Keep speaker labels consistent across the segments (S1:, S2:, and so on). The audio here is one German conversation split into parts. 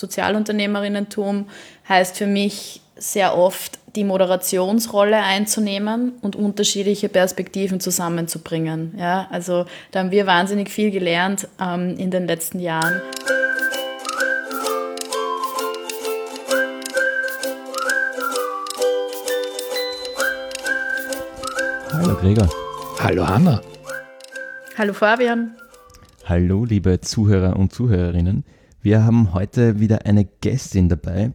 S1: Sozialunternehmerinnentum heißt für mich sehr oft die Moderationsrolle einzunehmen und unterschiedliche Perspektiven zusammenzubringen. Ja, also da haben wir wahnsinnig viel gelernt ähm, in den letzten Jahren.
S2: Hallo Gregor.
S3: Hallo Hanna.
S1: Hallo Fabian.
S2: Hallo liebe Zuhörer und Zuhörerinnen. Wir haben heute wieder eine Gästin dabei,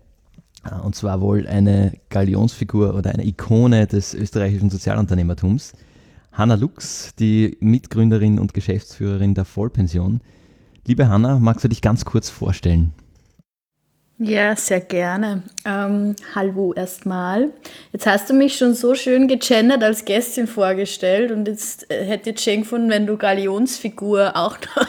S2: äh, und zwar wohl eine Galionsfigur oder eine Ikone des österreichischen Sozialunternehmertums. Hanna Lux, die Mitgründerin und Geschäftsführerin der Vollpension. Liebe Hanna, magst du dich ganz kurz vorstellen?
S1: Ja, sehr gerne. Ähm, hallo erstmal. Jetzt hast du mich schon so schön gegendert als Gästin vorgestellt und jetzt äh, hätte ich schön gefunden, wenn du Galionsfigur auch noch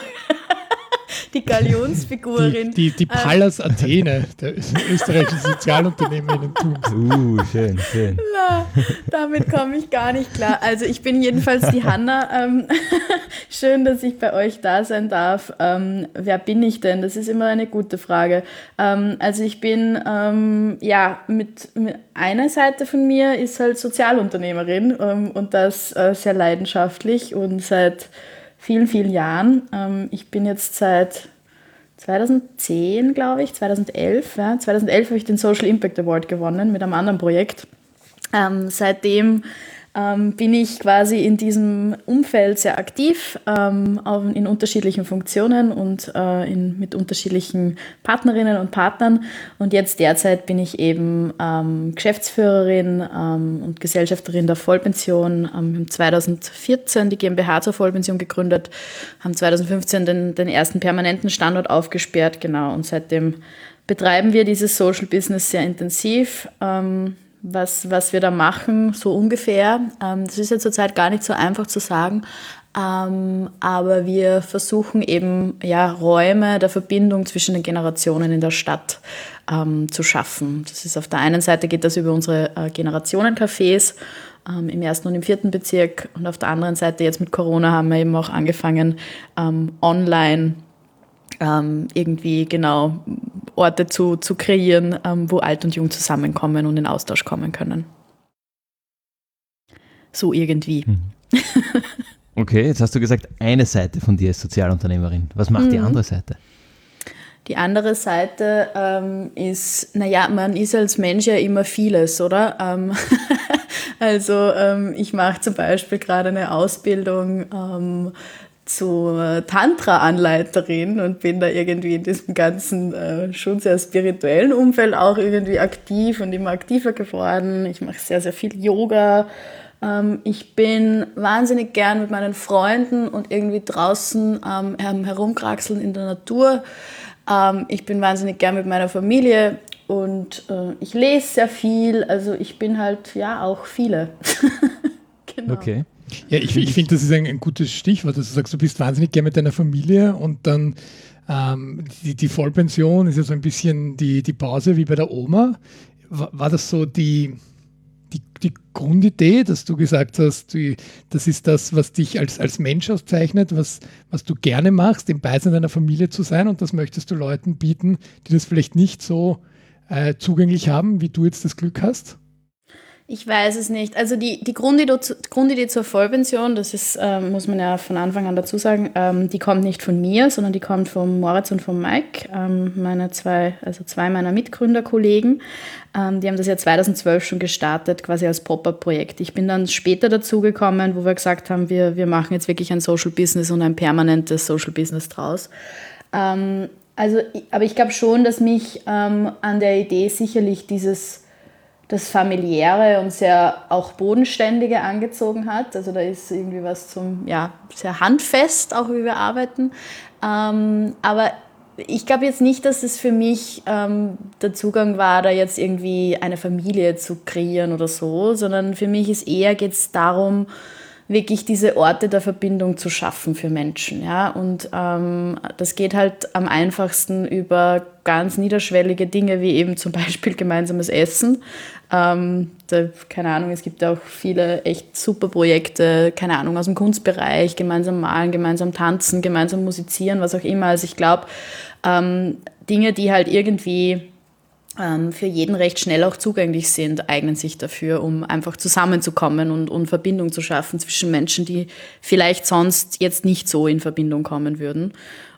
S1: die Galionsfigurin.
S3: Die, die, die ähm, Pallas ähm, Athene der österreichischen Sozialunternehmerinnentums.
S2: Uh, schön, schön.
S1: Na, damit komme ich gar nicht klar. Also ich bin jedenfalls die Hanna. Ähm, schön, dass ich bei euch da sein darf. Ähm, wer bin ich denn? Das ist immer eine gute Frage. Ähm, also ich bin, ähm, ja, mit, mit einer Seite von mir ist halt Sozialunternehmerin und das äh, sehr leidenschaftlich und seit vielen, vielen Jahren. Ähm, ich bin jetzt seit 2010, glaube ich, 2011. Ja, 2011 habe ich den Social Impact Award gewonnen mit einem anderen Projekt. Ähm, seitdem ähm, bin ich quasi in diesem Umfeld sehr aktiv, ähm, in unterschiedlichen Funktionen und äh, in, mit unterschiedlichen Partnerinnen und Partnern. Und jetzt derzeit bin ich eben ähm, Geschäftsführerin ähm, und Gesellschafterin der Vollpension. Ähm, wir haben 2014 die GmbH zur Vollpension gegründet, haben 2015 den, den ersten permanenten Standort aufgesperrt, genau. Und seitdem betreiben wir dieses Social Business sehr intensiv. Ähm, was, was wir da machen, so ungefähr. Ähm, das ist ja zurzeit gar nicht so einfach zu sagen, ähm, aber wir versuchen eben ja, Räume der Verbindung zwischen den Generationen in der Stadt ähm, zu schaffen. Das ist auf der einen Seite geht das über unsere äh, Generationencafés ähm, im ersten und im vierten Bezirk und auf der anderen Seite jetzt mit Corona haben wir eben auch angefangen, ähm, online ähm, irgendwie genau Orte zu, zu kreieren, ähm, wo alt und jung zusammenkommen und in Austausch kommen können. So irgendwie. Mhm.
S2: Okay, jetzt hast du gesagt, eine Seite von dir ist Sozialunternehmerin. Was macht mhm. die andere Seite?
S1: Die andere Seite ähm, ist, naja, man ist als Mensch ja immer vieles, oder? Ähm, also ähm, ich mache zum Beispiel gerade eine Ausbildung ähm, zur Tantra-Anleiterin und bin da irgendwie in diesem ganzen äh, schon sehr spirituellen Umfeld auch irgendwie aktiv und immer aktiver geworden. Ich mache sehr, sehr viel Yoga. Ähm, ich bin wahnsinnig gern mit meinen Freunden und irgendwie draußen ähm, herumkraxeln in der Natur. Ähm, ich bin wahnsinnig gern mit meiner Familie und äh, ich lese sehr viel. Also ich bin halt ja auch viele.
S2: genau. Okay.
S3: Ja, ich, ich finde, das ist ein, ein, gutes Stichwort, dass du sagst, du bist wahnsinnig gern mit deiner Familie und dann ähm, die, die, Vollpension ist ja so ein bisschen die, die Pause wie bei der Oma. War, war das so die, die, die, Grundidee, dass du gesagt hast, die, das ist das, was dich als, als Mensch auszeichnet, was, was du gerne machst, im Beisein deiner Familie zu sein und das möchtest du Leuten bieten, die das vielleicht nicht so äh, zugänglich haben, wie du jetzt das Glück hast?
S1: Ich weiß es nicht. Also die, die Grundidee, Grundidee zur Vollpension, das ist, ähm, muss man ja von Anfang an dazu sagen, ähm, die kommt nicht von mir, sondern die kommt von Moritz und von Mike, ähm, meine zwei, also zwei meiner Mitgründerkollegen. Ähm, die haben das ja 2012 schon gestartet, quasi als Pop-up-Projekt. Ich bin dann später dazugekommen, wo wir gesagt haben, wir, wir machen jetzt wirklich ein Social Business und ein permanentes Social Business draus. Ähm, also, aber ich glaube schon, dass mich ähm, an der Idee sicherlich dieses das familiäre und sehr auch bodenständige angezogen hat. Also da ist irgendwie was zum, ja, sehr handfest, auch wie wir arbeiten. Ähm, aber ich glaube jetzt nicht, dass es für mich ähm, der Zugang war, da jetzt irgendwie eine Familie zu kreieren oder so, sondern für mich ist eher geht es darum, wirklich diese Orte der Verbindung zu schaffen für Menschen. Ja? Und ähm, das geht halt am einfachsten über ganz niederschwellige Dinge wie eben zum Beispiel gemeinsames Essen. Ähm, da, keine Ahnung, es gibt auch viele echt super Projekte, keine Ahnung, aus dem Kunstbereich, gemeinsam malen, gemeinsam tanzen, gemeinsam musizieren, was auch immer. Also ich glaube, ähm, Dinge, die halt irgendwie ähm, für jeden recht schnell auch zugänglich sind, eignen sich dafür, um einfach zusammenzukommen und, und Verbindung zu schaffen zwischen Menschen, die vielleicht sonst jetzt nicht so in Verbindung kommen würden.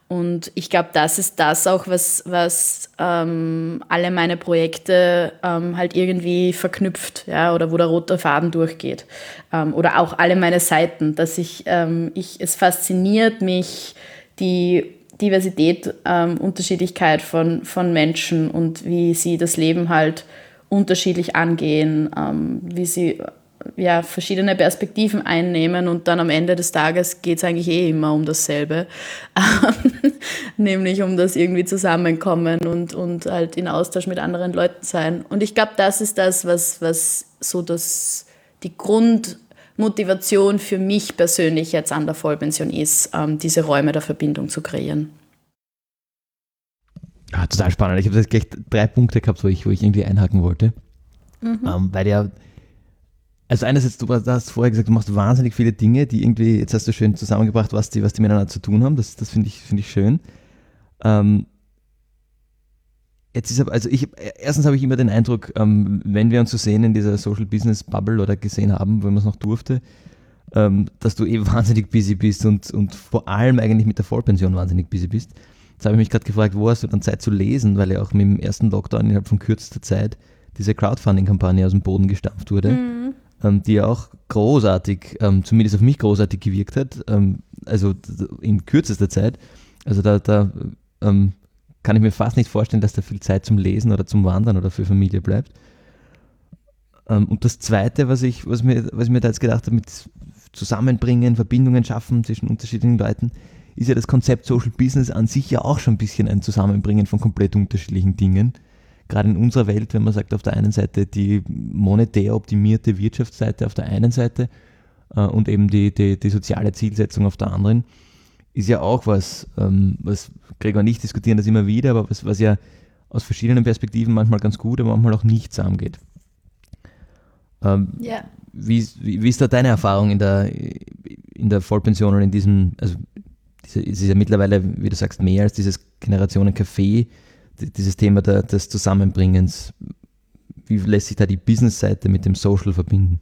S1: Und ich glaube, das ist das auch, was, was ähm, alle meine Projekte ähm, halt irgendwie verknüpft, ja, oder wo der rote Faden durchgeht. Ähm, oder auch alle meine Seiten, dass ich, ähm, ich es fasziniert mich, die Diversität, ähm, Unterschiedlichkeit von, von Menschen und wie sie das Leben halt unterschiedlich angehen, ähm, wie sie ja, verschiedene Perspektiven einnehmen und dann am Ende des Tages geht es eigentlich eh immer um dasselbe, nämlich um das irgendwie zusammenkommen und, und halt in Austausch mit anderen Leuten sein. Und ich glaube, das ist das, was, was so das, die Grund, Motivation für mich persönlich jetzt an der Vollpension ist, ähm, diese Räume der Verbindung zu kreieren.
S2: Ah, total spannend. Ich habe jetzt gleich drei Punkte gehabt, wo ich, wo ich irgendwie einhaken wollte. Mhm. Ähm, weil ja, also einerseits, du hast vorher gesagt, du machst wahnsinnig viele Dinge, die irgendwie, jetzt hast du schön zusammengebracht, was die, was die miteinander zu tun haben. Das, das finde ich, find ich schön. Ähm, Jetzt ist aber, also ich, erstens habe ich immer den Eindruck, ähm, wenn wir uns so sehen in dieser Social Business Bubble oder gesehen haben, wenn man es noch durfte, ähm, dass du eh wahnsinnig busy bist und, und vor allem eigentlich mit der Vollpension wahnsinnig busy bist. Jetzt habe ich mich gerade gefragt, wo hast du dann Zeit zu lesen, weil ja auch mit dem ersten Lockdown innerhalb von kürzester Zeit diese Crowdfunding-Kampagne aus dem Boden gestampft wurde, mhm. Ähm, die ja auch großartig, ähm, zumindest auf mich großartig gewirkt hat, ähm, also in kürzester Zeit. Also da, da kann ich mir fast nicht vorstellen, dass da viel Zeit zum Lesen oder zum Wandern oder für Familie bleibt. Und das Zweite, was ich, was mir, was ich mir da jetzt gedacht habe, mit Zusammenbringen, Verbindungen schaffen zwischen unterschiedlichen Leuten, ist ja das Konzept Social Business an sich ja auch schon ein bisschen ein Zusammenbringen von komplett unterschiedlichen Dingen. Gerade in unserer Welt, wenn man sagt, auf der einen Seite die monetär optimierte Wirtschaftsseite auf der einen Seite äh, und eben die, die, die soziale Zielsetzung auf der anderen, ist ja auch was, ähm, was Gregor und ich diskutieren das immer wieder, aber was, was ja aus verschiedenen Perspektiven manchmal ganz gut, aber manchmal auch nicht zusammengeht. Ähm, ja. wie, wie, wie, ist da deine Erfahrung in der, in der Vollpension oder in diesem, also diese, es ist ja mittlerweile, wie du sagst, mehr als dieses Generationen-Café, dieses Thema der, des Zusammenbringens. Wie lässt sich da die Business-Seite mit dem Social verbinden?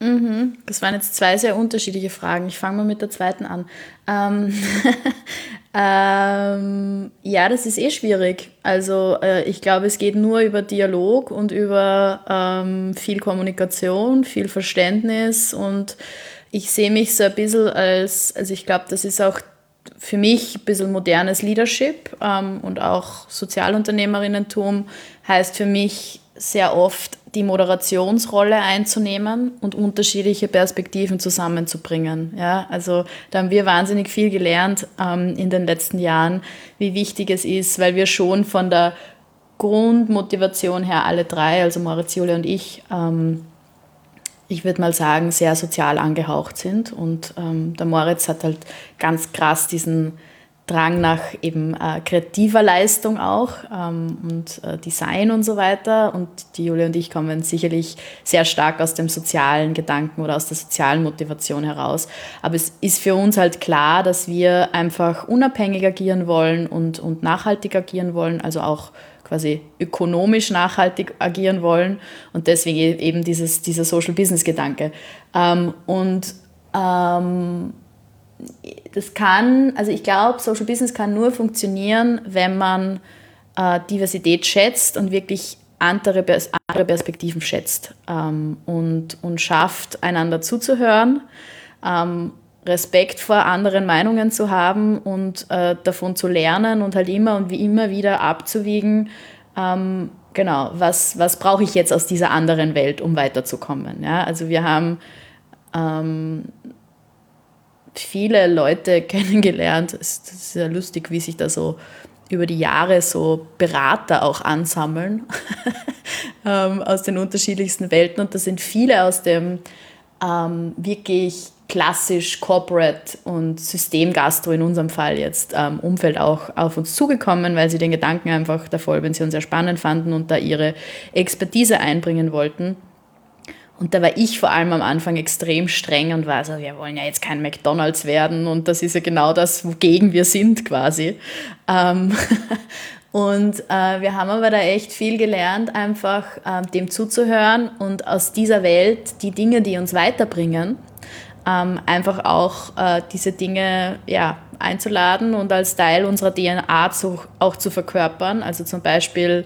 S1: Mhm. Das waren jetzt zwei sehr unterschiedliche Fragen. Ich fange mal mit der zweiten an. Ähm, ähm, ja, das ist eh schwierig. Also äh, ich glaube, es geht nur über Dialog und über ähm, viel Kommunikation, viel Verständnis und ich sehe mich so ein bisschen als, also ich glaube, das ist auch für mich ein bisschen modernes Leadership ähm, und auch Sozialunternehmerinnentum heißt für mich sehr oft die Moderationsrolle einzunehmen und unterschiedliche Perspektiven zusammenzubringen. Ja, also da haben wir wahnsinnig viel gelernt ähm, in den letzten Jahren, wie wichtig es ist, weil wir schon von der Grundmotivation her alle drei, also Julia und ich, ähm, ich würde mal sagen, sehr sozial angehaucht sind. Und ähm, der Moritz hat halt ganz krass diesen Drang nach eben äh, kreativer Leistung auch ähm, und äh, Design und so weiter. Und die Julia und ich kommen sicherlich sehr stark aus dem sozialen Gedanken oder aus der sozialen Motivation heraus. Aber es ist für uns halt klar, dass wir einfach unabhängig agieren wollen und, und nachhaltig agieren wollen, also auch quasi ökonomisch nachhaltig agieren wollen. Und deswegen e-, eben dieses, dieser Social Business Gedanke. Ähm, und ähm, das kann, also ich glaube, Social Business kann nur funktionieren, wenn man äh, Diversität schätzt und wirklich andere, andere Perspektiven schätzt ähm, und, und schafft, einander zuzuhören, ähm, Respekt vor anderen Meinungen zu haben und äh, davon zu lernen und halt immer und wie immer wieder abzuwiegen, ähm, genau, was, was brauche ich jetzt aus dieser anderen Welt, um weiterzukommen. Ja? Also wir haben ähm, viele Leute kennengelernt. Es ist sehr lustig, wie sich da so über die Jahre so Berater auch ansammeln ähm, aus den unterschiedlichsten Welten. Und da sind viele aus dem ähm, wirklich klassisch Corporate und Systemgastro in unserem Fall jetzt ähm, Umfeld auch auf uns zugekommen, weil sie den Gedanken einfach der Vollpension sehr spannend fanden und da ihre Expertise einbringen wollten. Und da war ich vor allem am Anfang extrem streng und war so, wir wollen ja jetzt kein McDonalds werden und das ist ja genau das, wogegen wir sind quasi. Ähm und äh, wir haben aber da echt viel gelernt, einfach äh, dem zuzuhören und aus dieser Welt die Dinge, die uns weiterbringen, ähm, einfach auch äh, diese Dinge ja, einzuladen und als Teil unserer DNA zu, auch zu verkörpern. Also zum Beispiel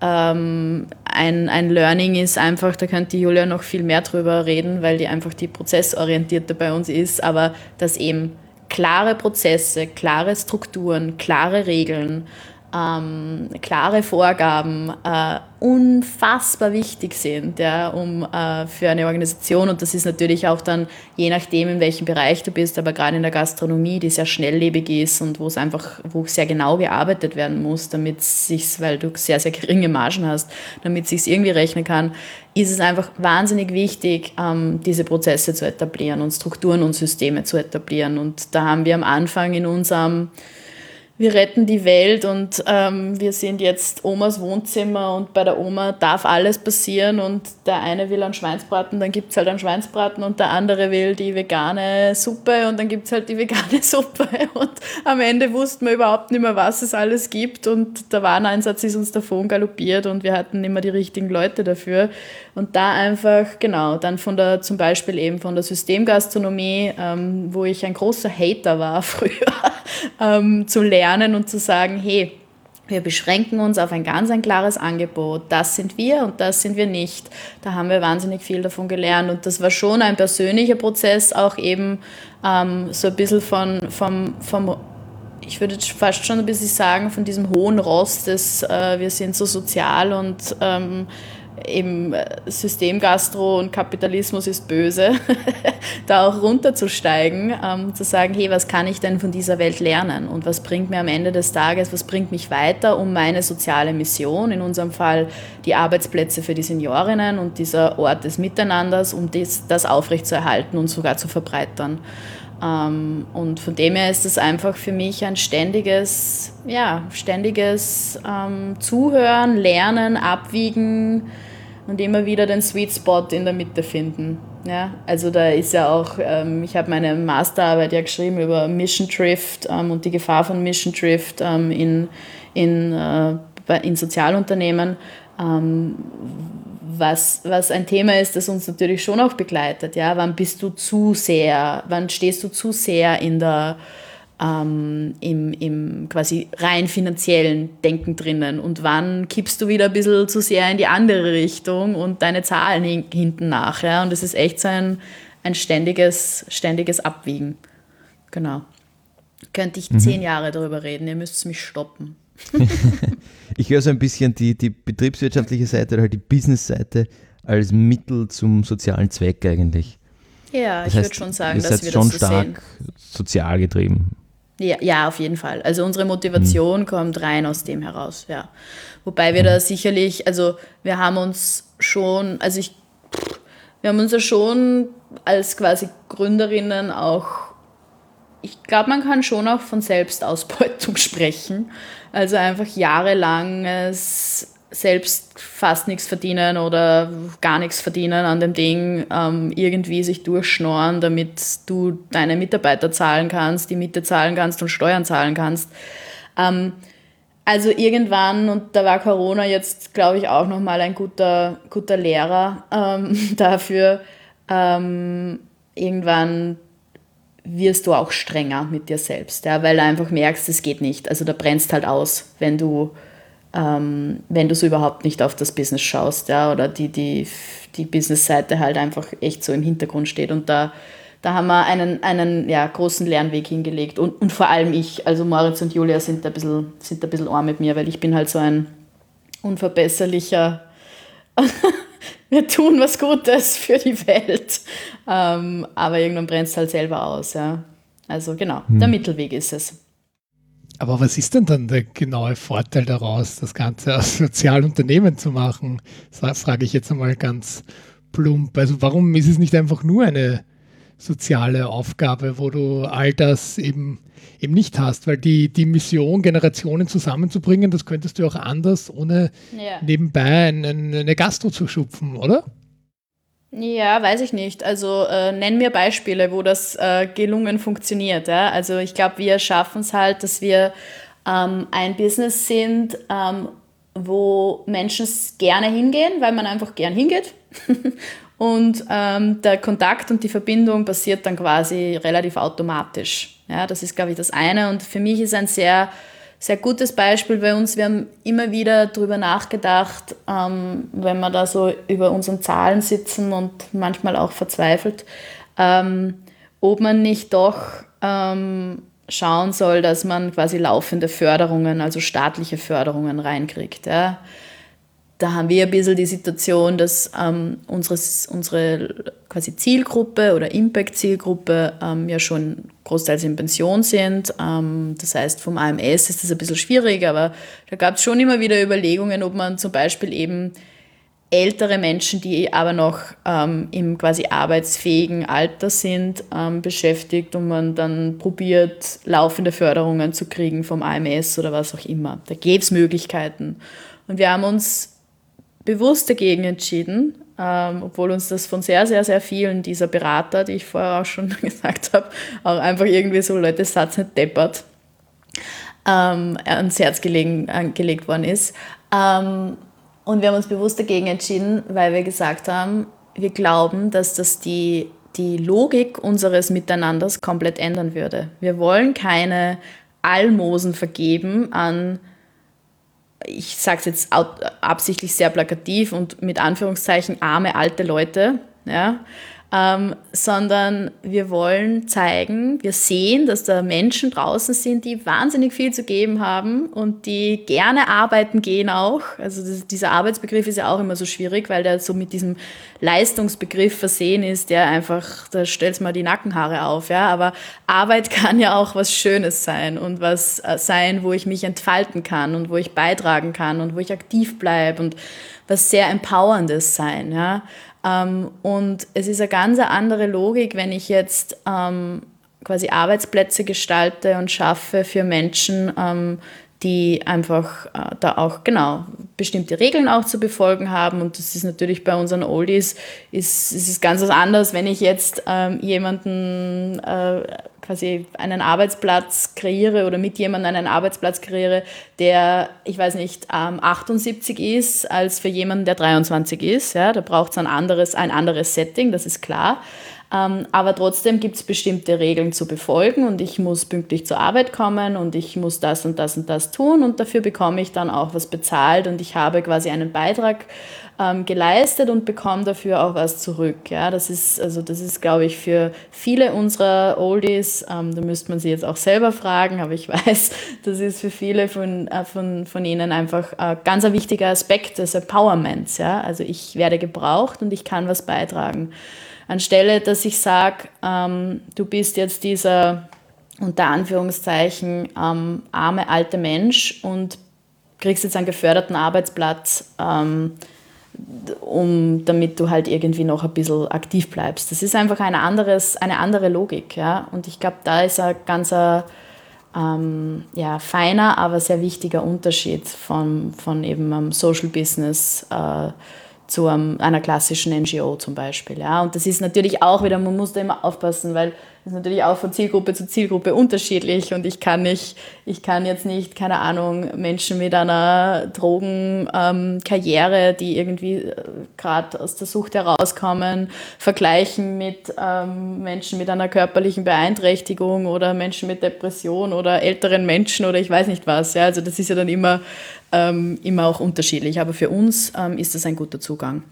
S1: ähm, ein, ein Learning ist einfach, da könnte Julia noch viel mehr drüber reden, weil die einfach die Prozessorientierte bei uns ist, aber dass eben klare Prozesse, klare Strukturen, klare Regeln, ähm, klare Vorgaben äh, unfassbar wichtig sind, ja, um äh, für eine Organisation. Und das ist natürlich auch dann je nachdem, in welchem Bereich du bist, aber gerade in der Gastronomie, die sehr schnelllebig ist und wo es einfach, wo sehr genau gearbeitet werden muss, damit sich, weil du sehr, sehr geringe Margen hast, damit sich irgendwie rechnen kann, ist es einfach wahnsinnig wichtig, ähm, diese Prozesse zu etablieren und Strukturen und Systeme zu etablieren. Und da haben wir am Anfang in unserem wir retten die Welt und ähm, wir sind jetzt Omas Wohnzimmer und bei der Oma darf alles passieren und der eine will einen Schweinsbraten, dann gibt es halt einen Schweinsbraten und der andere will die vegane Suppe und dann gibt es halt die vegane Suppe und am Ende wussten wir überhaupt nicht mehr, was es alles gibt und der Wareneinsatz ist uns davon galoppiert und wir hatten immer die richtigen Leute dafür und da einfach, genau, dann von der, zum Beispiel eben von der Systemgastronomie, ähm, wo ich ein großer Hater war früher, ähm, zu lernen, und zu sagen, hey, wir beschränken uns auf ein ganz ein klares Angebot. Das sind wir und das sind wir nicht. Da haben wir wahnsinnig viel davon gelernt. Und das war schon ein persönlicher Prozess, auch eben ähm, so ein bisschen von, vom, vom, ich würde fast schon ein bisschen sagen, von diesem hohen Rost des, äh, wir sind so sozial und ähm, eben äh, Systemgastro und Kapitalismus ist böse, da auch runterzusteigen, ähm, zu sagen, hey, was kann ich denn von dieser Welt lernen und was bringt mir am Ende des Tages, was bringt mich weiter, um meine soziale Mission, in unserem Fall die Arbeitsplätze für die Seniorinnen und dieser Ort des Miteinanders, um das, das aufrechtzuerhalten und sogar zu verbreitern. Ähm, und von dem her ist es einfach für mich ein ständiges, ja, ständiges ähm, Zuhören, Lernen, Abwiegen, und immer wieder den Sweet Spot in der Mitte finden. Ja, also da ist ja auch, ähm, ich habe meine Masterarbeit ja geschrieben über Mission Drift ähm, und die Gefahr von Mission Drift ähm, in, in, äh, in Sozialunternehmen, ähm, was, was ein Thema ist, das uns natürlich schon auch begleitet. Ja? Wann bist du zu sehr, wann stehst du zu sehr in der ähm, im, im quasi rein finanziellen Denken drinnen und wann kippst du wieder ein bisschen zu sehr in die andere Richtung und deine Zahlen hinten nach. Ja? Und es ist echt so ein, ein ständiges, ständiges Abwiegen. Genau. Könnte ich mhm. zehn Jahre darüber reden, ihr müsst mich stoppen.
S2: ich höre so ein bisschen die, die betriebswirtschaftliche Seite oder halt die Business-Seite als Mittel zum sozialen Zweck eigentlich.
S1: Ja, das ich würde schon sagen,
S2: dass wir schon das so stark sehen. sozial getrieben.
S1: Ja, ja, auf jeden Fall. Also unsere Motivation mhm. kommt rein aus dem heraus, ja. Wobei wir da sicherlich, also wir haben uns schon, also ich, wir haben uns ja schon als quasi Gründerinnen auch, ich glaube, man kann schon auch von Selbstausbeutung sprechen. Also einfach jahrelanges selbst fast nichts verdienen oder gar nichts verdienen an dem Ding, ähm, irgendwie sich durchschnorren, damit du deine Mitarbeiter zahlen kannst, die Miete zahlen kannst und Steuern zahlen kannst. Ähm, also irgendwann, und da war Corona jetzt, glaube ich, auch nochmal ein guter, guter Lehrer ähm, dafür, ähm, irgendwann wirst du auch strenger mit dir selbst, ja, weil du einfach merkst, es geht nicht. Also da brennst halt aus, wenn du ähm, wenn du so überhaupt nicht auf das Business schaust, ja, oder die, die, die Business-Seite halt einfach echt so im Hintergrund steht. Und da, da haben wir einen, einen ja, großen Lernweg hingelegt. Und, und vor allem ich, also Moritz und Julia sind da ein bisschen, sind ein bisschen arm mit mir, weil ich bin halt so ein unverbesserlicher wir tun was Gutes für die Welt. Ähm, aber irgendwann brennt es halt selber aus. Ja. Also genau, hm. der Mittelweg ist es.
S3: Aber was ist denn dann der genaue Vorteil daraus, das Ganze als Sozialunternehmen zu machen? Das frage ich jetzt einmal ganz plump. Also warum ist es nicht einfach nur eine soziale Aufgabe, wo du all das eben, eben nicht hast, weil die, die Mission, Generationen zusammenzubringen, das könntest du auch anders, ohne ja. nebenbei eine, eine Gastro zu schupfen, oder?
S1: Ja, weiß ich nicht. Also äh, nenn mir Beispiele, wo das äh, gelungen funktioniert. Ja? Also ich glaube, wir schaffen es halt, dass wir ähm, ein Business sind, ähm, wo Menschen gerne hingehen, weil man einfach gern hingeht. und ähm, der Kontakt und die Verbindung passiert dann quasi relativ automatisch. Ja, das ist, glaube ich, das eine. Und für mich ist ein sehr sehr gutes Beispiel bei uns. Wir haben immer wieder darüber nachgedacht, ähm, wenn wir da so über unseren Zahlen sitzen und manchmal auch verzweifelt, ähm, ob man nicht doch ähm, schauen soll, dass man quasi laufende Förderungen, also staatliche Förderungen reinkriegt. Ja da haben wir ein bisschen die Situation, dass ähm, unseres, unsere quasi Zielgruppe oder Impact-Zielgruppe ähm, ja schon großteils in Pension sind. Ähm, das heißt, vom AMS ist das ein bisschen schwierig, aber da gab es schon immer wieder Überlegungen, ob man zum Beispiel eben ältere Menschen, die aber noch ähm, im quasi arbeitsfähigen Alter sind, ähm, beschäftigt und man dann probiert, laufende Förderungen zu kriegen vom AMS oder was auch immer. Da gäbe es Möglichkeiten. Und wir haben uns bewusst dagegen entschieden, ähm, obwohl uns das von sehr, sehr, sehr vielen dieser Berater, die ich vorher auch schon gesagt habe, auch einfach irgendwie so Leute Satz nicht deppert, ähm, ans Herz gelegen, gelegt worden ist. Ähm, und wir haben uns bewusst dagegen entschieden, weil wir gesagt haben, wir glauben, dass das die, die Logik unseres Miteinanders komplett ändern würde. Wir wollen keine Almosen vergeben an ich sage es jetzt absichtlich sehr plakativ und mit Anführungszeichen arme alte Leute, ja, ähm, sondern wir wollen zeigen, wir sehen, dass da Menschen draußen sind, die wahnsinnig viel zu geben haben und die gerne arbeiten gehen auch. Also das, dieser Arbeitsbegriff ist ja auch immer so schwierig, weil der so mit diesem Leistungsbegriff versehen ist, der einfach, da stellst mal die Nackenhaare auf, ja. Aber Arbeit kann ja auch was Schönes sein und was äh, sein, wo ich mich entfalten kann und wo ich beitragen kann und wo ich aktiv bleibe und was sehr Empowerndes sein, ja. Ähm, und es ist eine ganz andere Logik, wenn ich jetzt ähm, quasi Arbeitsplätze gestalte und schaffe für Menschen, ähm, die einfach äh, da auch genau bestimmte Regeln auch zu befolgen haben. Und das ist natürlich bei unseren Oldies, ist, ist es ganz was anderes, wenn ich jetzt ähm, jemanden äh, quasi einen Arbeitsplatz kreiere oder mit jemandem einen Arbeitsplatz kreiere, der, ich weiß nicht, ähm, 78 ist, als für jemanden, der 23 ist. Ja, da braucht es ein anderes, ein anderes Setting, das ist klar. Ähm, aber trotzdem gibt es bestimmte Regeln zu befolgen und ich muss pünktlich zur Arbeit kommen und ich muss das und das und das tun und dafür bekomme ich dann auch was bezahlt und ich habe quasi einen Beitrag ähm, geleistet und bekomme dafür auch was zurück. Ja, das ist, also das ist, glaube ich, für viele unserer Oldies, ähm, da müsste man sie jetzt auch selber fragen, aber ich weiß, das ist für viele von, äh, von, von ihnen einfach ein ganz ein wichtiger Aspekt des Empowerments. Ja? Also ich werde gebraucht und ich kann was beitragen. Anstelle, dass ich sage, ähm, du bist jetzt dieser unter Anführungszeichen ähm, arme alte Mensch und kriegst jetzt einen geförderten Arbeitsplatz, ähm, um, damit du halt irgendwie noch ein bisschen aktiv bleibst. Das ist einfach ein anderes, eine andere Logik. Ja? Und ich glaube, da ist ein ganz ähm, ja, feiner, aber sehr wichtiger Unterschied von, von eben einem Social Business. Äh, zu einem, einer klassischen NGO zum Beispiel. Ja. Und das ist natürlich auch wieder, man muss da immer aufpassen, weil das ist natürlich auch von Zielgruppe zu Zielgruppe unterschiedlich und ich kann nicht, ich kann jetzt nicht, keine Ahnung, Menschen mit einer Drogenkarriere, ähm, die irgendwie äh, gerade aus der Sucht herauskommen, vergleichen mit ähm, Menschen mit einer körperlichen Beeinträchtigung oder Menschen mit Depression oder älteren Menschen oder ich weiß nicht was. Ja. Also das ist ja dann immer ähm, immer auch unterschiedlich. Aber für uns ähm, ist das ein guter Zugang.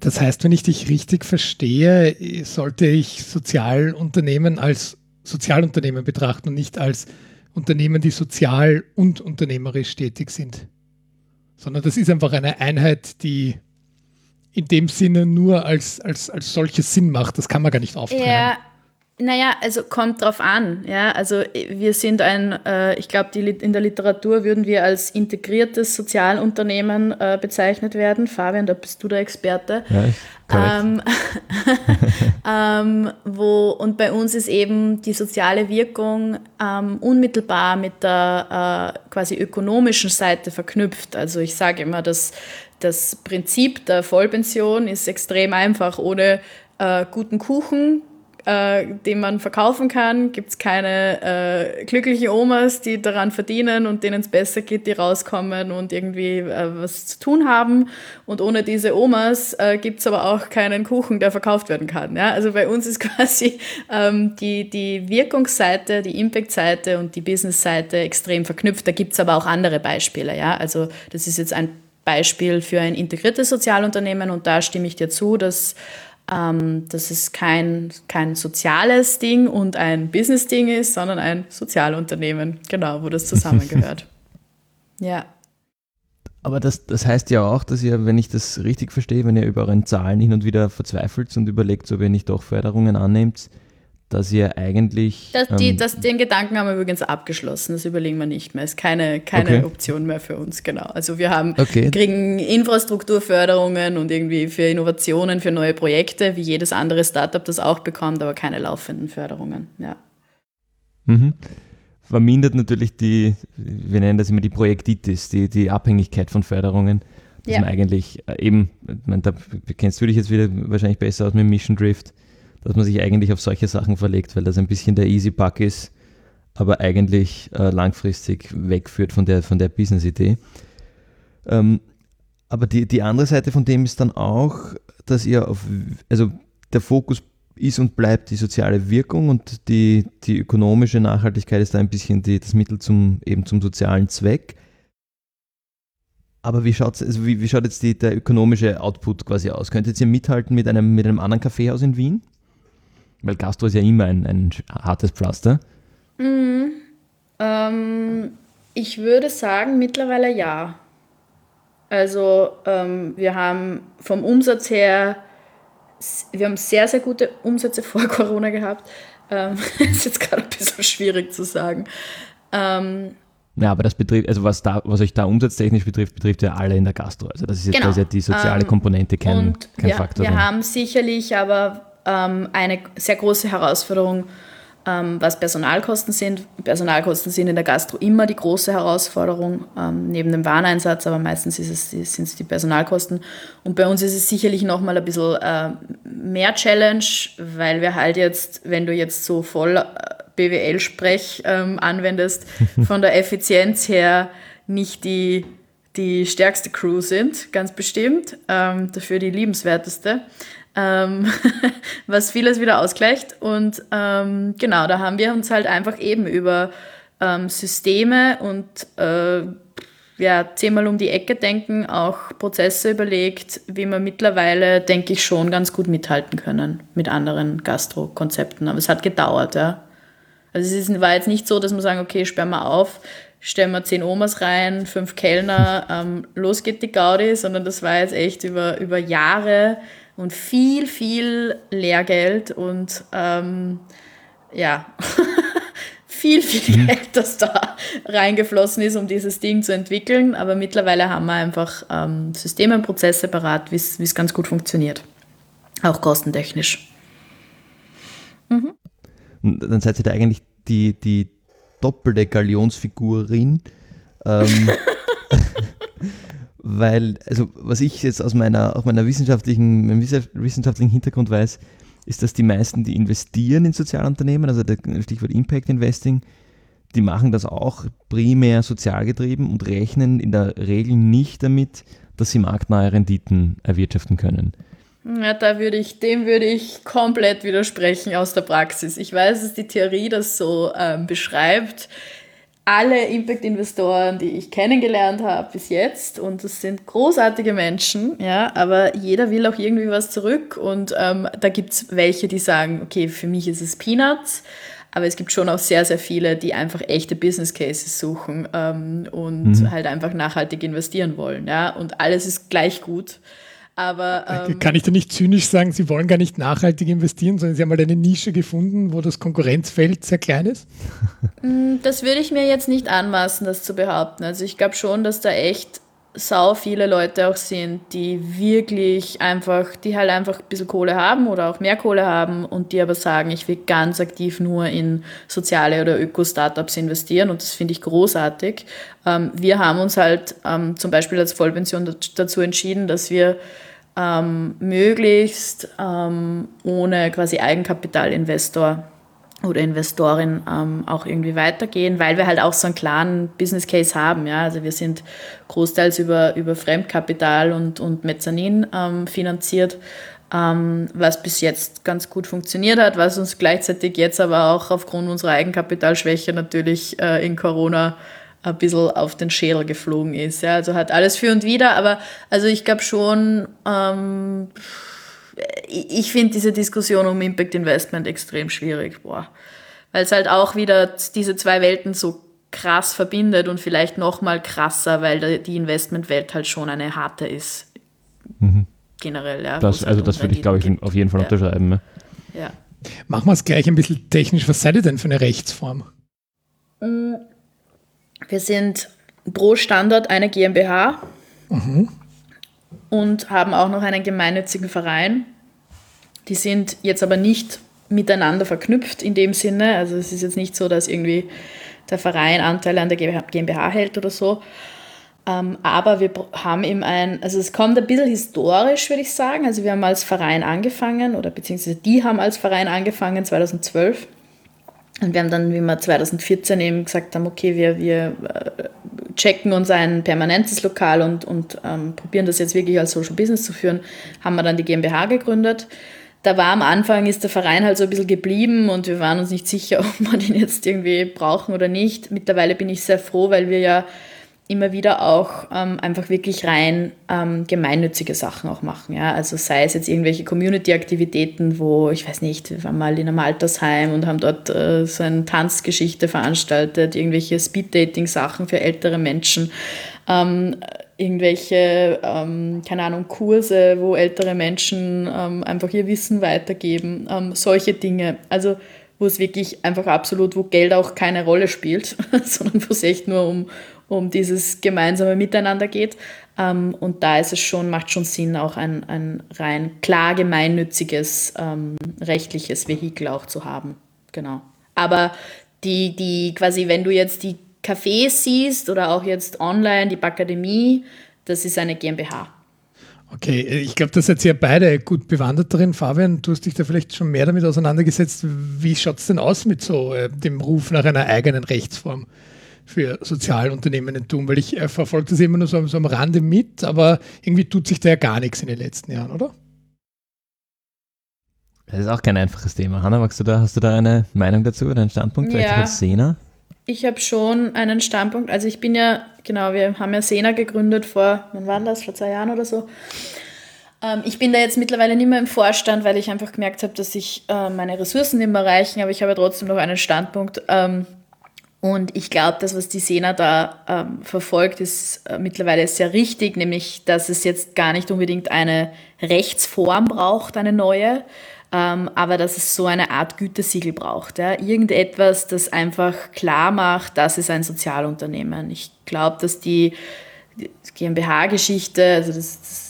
S3: Das heißt, wenn ich dich richtig verstehe, sollte ich Sozialunternehmen als Sozialunternehmen betrachten und nicht als Unternehmen, die sozial und unternehmerisch tätig sind. Sondern das ist einfach eine Einheit, die in dem Sinne nur als, als, als solches Sinn macht. Das kann man gar nicht aufteilen.
S1: Ja, Naja, also kommt drauf an. Ja, also wir sind ein, äh, ich glaube, in der Literatur würden wir als integriertes Sozialunternehmen äh, bezeichnet werden. Fabian, da bist du der Experte. Ja, ähm, ähm, wo, und bei uns ist eben die soziale Wirkung ähm, unmittelbar mit der äh, quasi ökonomischen Seite verknüpft. Also ich sage immer, dass das Prinzip der Vollpension ist extrem einfach. Ohne äh, guten Kuchen äh, den man verkaufen kann, gibt es keine äh, glücklichen Omas, die daran verdienen und denen es besser geht, die rauskommen und irgendwie äh, was zu tun haben. Und ohne diese Omas äh, gibt es aber auch keinen Kuchen, der verkauft werden kann. Ja? Also bei uns ist quasi ähm, die, die Wirkungsseite, die Impact-Seite und die Business-Seite extrem verknüpft. Da gibt es aber auch andere Beispiele. Ja? Also das ist jetzt ein Beispiel für ein integriertes Sozialunternehmen und da stimme ich dir zu, dass ähm, dass es kein, kein soziales Ding und ein Business-Ding ist, sondern ein Sozialunternehmen, genau, wo das zusammengehört. ja.
S2: Aber das, das heißt ja auch, dass ihr, wenn ich das richtig verstehe, wenn ihr über euren Zahlen hin und wieder verzweifelt und überlegt, ob ihr nicht doch Förderungen annehmt, dass ihr eigentlich.
S1: Das, die, ähm, das, den Gedanken haben wir übrigens abgeschlossen, das überlegen wir nicht mehr. Ist keine, keine okay. Option mehr für uns, genau. Also wir haben, okay. kriegen Infrastrukturförderungen und irgendwie für Innovationen, für neue Projekte, wie jedes andere Startup das auch bekommt, aber keine laufenden Förderungen, ja.
S2: Mhm. Vermindert natürlich die, wir nennen das immer die Projektitis, die, die Abhängigkeit von Förderungen. Dass ja. man eigentlich äh, eben, man, da kennst du dich jetzt wieder wahrscheinlich besser aus mit Mission Drift dass man sich eigentlich auf solche Sachen verlegt, weil das ein bisschen der Easy Bug ist, aber eigentlich äh, langfristig wegführt von der, von der Business-Idee. Ähm, aber die, die andere Seite von dem ist dann auch, dass ihr auf, also der Fokus ist und bleibt die soziale Wirkung und die, die ökonomische Nachhaltigkeit ist da ein bisschen die, das Mittel zum, eben zum sozialen Zweck. Aber wie, also wie, wie schaut jetzt die, der ökonomische Output quasi aus? Könntet ihr mithalten mit einem, mit einem anderen Kaffeehaus in Wien? Weil Gastro ist ja immer ein, ein hartes Pflaster.
S1: Mhm. Ähm, ich würde sagen, mittlerweile ja. Also ähm, wir haben vom Umsatz her, wir haben sehr, sehr gute Umsätze vor Corona gehabt. Ähm, ist jetzt gerade ein bisschen schwierig zu sagen. Ähm,
S2: ja, aber das betrifft, also was da, was euch da umsatztechnisch betrifft, betrifft ja alle in der Gastro. Also das ist jetzt, genau. das ist ja die soziale ähm, Komponente kein, kein
S1: wir,
S2: Faktor.
S1: Wir haben sicherlich aber ähm, eine sehr große Herausforderung, ähm, was Personalkosten sind. Personalkosten sind in der Gastro immer die große Herausforderung, ähm, neben dem Wareneinsatz, aber meistens sind es die Personalkosten. Und bei uns ist es sicherlich nochmal ein bisschen äh, mehr Challenge, weil wir halt jetzt, wenn du jetzt so voll äh, BWL-Sprech ähm, anwendest, von der Effizienz her nicht die die stärkste Crew sind, ganz bestimmt, ähm, dafür die liebenswerteste ähm, was vieles wieder ausgleicht. Und ähm, genau, da haben wir uns halt einfach eben über ähm, Systeme und äh, ja, zehnmal um die Ecke denken, auch Prozesse überlegt, wie wir mittlerweile, denke ich, schon ganz gut mithalten können mit anderen Gastro-Konzepten. Aber es hat gedauert, ja. Also es ist, war jetzt nicht so, dass wir sagen, okay, sperren wir auf, stellen wir zehn Omas rein, fünf Kellner, ähm, los geht die Gaudi, sondern das war jetzt echt über, über Jahre und viel, viel Lehrgeld und ähm, ja, viel, viel mhm. Geld, das da reingeflossen ist, um dieses Ding zu entwickeln. Aber mittlerweile haben wir einfach ähm, Systeme und Prozesse parat, wie es ganz gut funktioniert. Auch kostentechnisch.
S2: Mhm. Dann seid ihr da eigentlich die, die doppelte Galionsfigurin. Ähm, weil, also was ich jetzt aus meiner, aus meiner wissenschaftlichen, meinem wissenschaftlichen Hintergrund weiß, ist, dass die meisten, die investieren in Sozialunternehmen, also der Stichwort Impact Investing, die machen das auch primär sozial getrieben und rechnen in der Regel nicht damit, dass sie marktnahe Renditen erwirtschaften können.
S1: Ja, da würde ich, dem würde ich komplett widersprechen aus der Praxis. Ich weiß, dass die Theorie das so ähm, beschreibt alle Impact-Investoren, die ich kennengelernt habe bis jetzt. Und das sind großartige Menschen, ja, aber jeder will auch irgendwie was zurück. Und ähm, da gibt es welche, die sagen, okay, für mich ist es Peanuts. Aber es gibt schon auch sehr, sehr viele, die einfach echte Business Cases suchen ähm, und mhm. halt einfach nachhaltig investieren wollen. Ja? Und alles ist gleich gut. Aber,
S3: ähm, Kann ich da nicht zynisch sagen, Sie wollen gar nicht nachhaltig investieren, sondern Sie haben mal eine Nische gefunden, wo das Konkurrenzfeld sehr klein ist?
S1: Mm, das würde ich mir jetzt nicht anmaßen, das zu behaupten. Also ich glaube schon, dass da echt sau viele Leute auch sind, die wirklich einfach, die halt einfach ein bisschen Kohle haben oder auch mehr Kohle haben und die aber sagen, ich will ganz aktiv nur in soziale oder Öko-Startups investieren und das finde ich großartig. Ähm, wir haben uns halt ähm, zum Beispiel als Vollpension dazu entschieden, dass wir ähm, möglichst ähm, ohne quasi Eigenkapitalinvestor oder Investorin ähm, auch irgendwie weitergehen, weil wir halt auch so einen klaren Business Case haben. Ja? Also wir sind großteils über, über Fremdkapital und, und Mezzanin ähm, finanziert, ähm, was bis jetzt ganz gut funktioniert hat, was uns gleichzeitig jetzt aber auch aufgrund unserer Eigenkapitalschwäche natürlich äh, in Corona ein bisschen auf den Schädel geflogen ist. Ja? Also hat alles für und wieder, aber also ich glaube schon, ähm, ich finde diese Diskussion um Impact Investment extrem schwierig, boah. Weil es halt auch wieder diese zwei Welten so krass verbindet und vielleicht noch mal krasser, weil die Investmentwelt halt schon eine harte ist.
S2: Mhm.
S1: Generell, ja.
S2: Das, also das würde ich, glaube ich, auf jeden Fall ja. unterschreiben. Ne?
S1: Ja.
S3: Machen wir es gleich ein bisschen technisch. Was seid ihr denn für eine Rechtsform?
S1: Mm, wir sind pro Standort eine GmbH. Mhm und haben auch noch einen gemeinnützigen Verein. Die sind jetzt aber nicht miteinander verknüpft in dem Sinne. Also es ist jetzt nicht so, dass irgendwie der Verein Anteile an der GmbH hält oder so. Ähm, aber wir haben eben ein, also es kommt ein bisschen historisch, würde ich sagen. Also wir haben als Verein angefangen oder beziehungsweise die haben als Verein angefangen 2012 und wir haben dann, wie wir 2014 eben gesagt haben, okay, wir, wir äh, checken uns ein permanentes Lokal und, und ähm, probieren das jetzt wirklich als Social Business zu führen, haben wir dann die GmbH gegründet. Da war am Anfang, ist der Verein halt so ein bisschen geblieben und wir waren uns nicht sicher, ob wir den jetzt irgendwie brauchen oder nicht. Mittlerweile bin ich sehr froh, weil wir ja immer wieder auch ähm, einfach wirklich rein ähm, gemeinnützige Sachen auch machen. Ja? Also sei es jetzt irgendwelche Community-Aktivitäten, wo, ich weiß nicht, wir waren mal in einem Altersheim und haben dort äh, so eine Tanzgeschichte veranstaltet, irgendwelche Speed-Dating-Sachen für ältere Menschen, ähm, irgendwelche, ähm, keine Ahnung, Kurse, wo ältere Menschen ähm, einfach ihr Wissen weitergeben, ähm, solche Dinge. Also wo es wirklich einfach absolut, wo Geld auch keine Rolle spielt, sondern wo es echt nur um, um dieses gemeinsame Miteinander geht. Ähm, und da ist es schon, macht schon Sinn, auch ein, ein rein klar gemeinnütziges ähm, rechtliches Vehikel auch zu haben. Genau. Aber die, die quasi, wenn du jetzt die Cafés siehst oder auch jetzt online die Bakademie, das ist eine GmbH.
S3: Okay, ich glaube, da seid ihr beide gut bewandert darin. Fabian, du hast dich da vielleicht schon mehr damit auseinandergesetzt. Wie schaut es denn aus mit so äh, dem Ruf nach einer eigenen Rechtsform? Für Sozialunternehmen tun, weil ich äh, verfolge das immer nur so, so, am Rande mit, aber irgendwie tut sich da ja gar nichts in den letzten Jahren, oder?
S2: Das ist auch kein einfaches Thema. Hanna, magst du da, hast du da eine Meinung dazu oder einen Standpunkt
S1: vielleicht
S2: ja. als Sena?
S1: Ich habe schon einen Standpunkt. Also ich bin ja, genau, wir haben ja Sena gegründet vor, wann war das, vor zwei Jahren oder so. Ähm, ich bin da jetzt mittlerweile nicht mehr im Vorstand, weil ich einfach gemerkt habe, dass ich äh, meine Ressourcen nicht mehr reichen, aber ich habe trotzdem noch einen Standpunkt. Ähm, und ich glaube, das, was die Sena da ähm, verfolgt, ist äh, mittlerweile sehr richtig, nämlich, dass es jetzt gar nicht unbedingt eine Rechtsform braucht, eine neue, ähm, aber dass es so eine Art Gütesiegel braucht. Ja? Irgendetwas, das einfach klar macht, das ist ein Sozialunternehmen. Ich glaube, dass die, GmbH-Geschichte, also das, das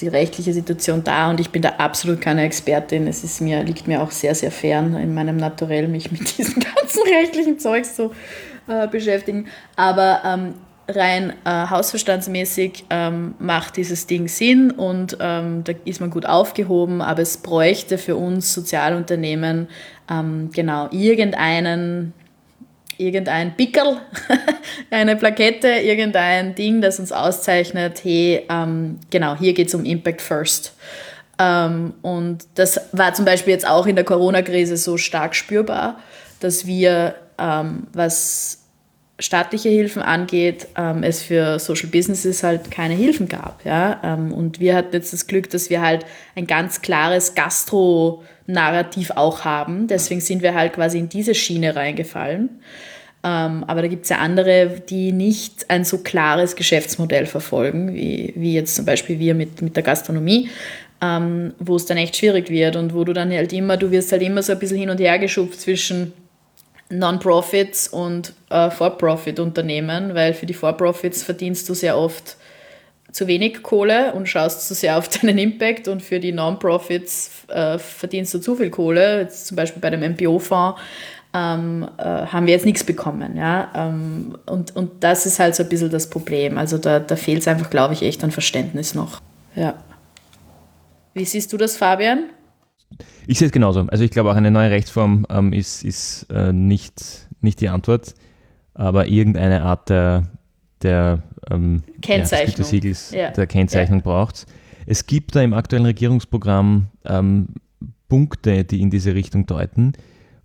S1: die rechtliche Situation da und ich bin da absolut keine Expertin. Es ist mir, liegt mir auch sehr, sehr fern in meinem Naturell, mich mit diesem ganzen rechtlichen Zeugs zu äh, beschäftigen. Aber ähm, rein äh, hausverstandsmäßig ähm, macht dieses Ding Sinn und ähm, da ist man gut aufgehoben, aber es bräuchte für uns Sozialunternehmen ähm, genau irgendeinen irgendein Pickel, eine Plakette, irgendein Ding, das uns auszeichnet, hey, ähm, genau, hier geht es um Impact First. Ähm, und das war zum Beispiel jetzt auch in der Corona-Krise so stark spürbar, dass wir, ähm, was staatliche Hilfen angeht, ähm, es für Social Businesses halt keine Hilfen gab. Ja? Ähm, und wir hatten jetzt das Glück, dass wir halt ein ganz klares Gastro- Narrativ auch haben. Deswegen sind wir halt quasi in diese Schiene reingefallen. Ähm, aber da gibt es ja andere, die nicht ein so klares Geschäftsmodell verfolgen, wie, wie jetzt zum Beispiel wir mit, mit der Gastronomie, ähm, wo es dann echt schwierig wird und wo du dann halt immer, du wirst halt immer so ein bisschen hin und her geschubst zwischen Non-Profits und äh, For-Profit-Unternehmen, weil für die For-Profits verdienst du sehr oft zu wenig Kohle und schaust zu sehr auf deinen Impact und für die Non-Profits äh, verdienst du zu viel Kohle. Jetzt zum Beispiel bei dem MPO-Fonds ähm, äh, haben wir jetzt nichts bekommen. Ja? Ähm, und, und das ist halt so ein bisschen das Problem. Also da, da fehlt es einfach, glaube ich, echt an Verständnis noch. Ja. Wie siehst du das, Fabian?
S2: Ich sehe es genauso. Also ich glaube auch eine neue Rechtsform ähm, ist, ist äh, nicht, nicht die Antwort, aber irgendeine Art der, der ähm,
S1: Kennzeichnung.
S2: Ja, ja. der Kennzeichnung ja. braucht es. gibt da im aktuellen Regierungsprogramm ähm, Punkte, die in diese Richtung deuten,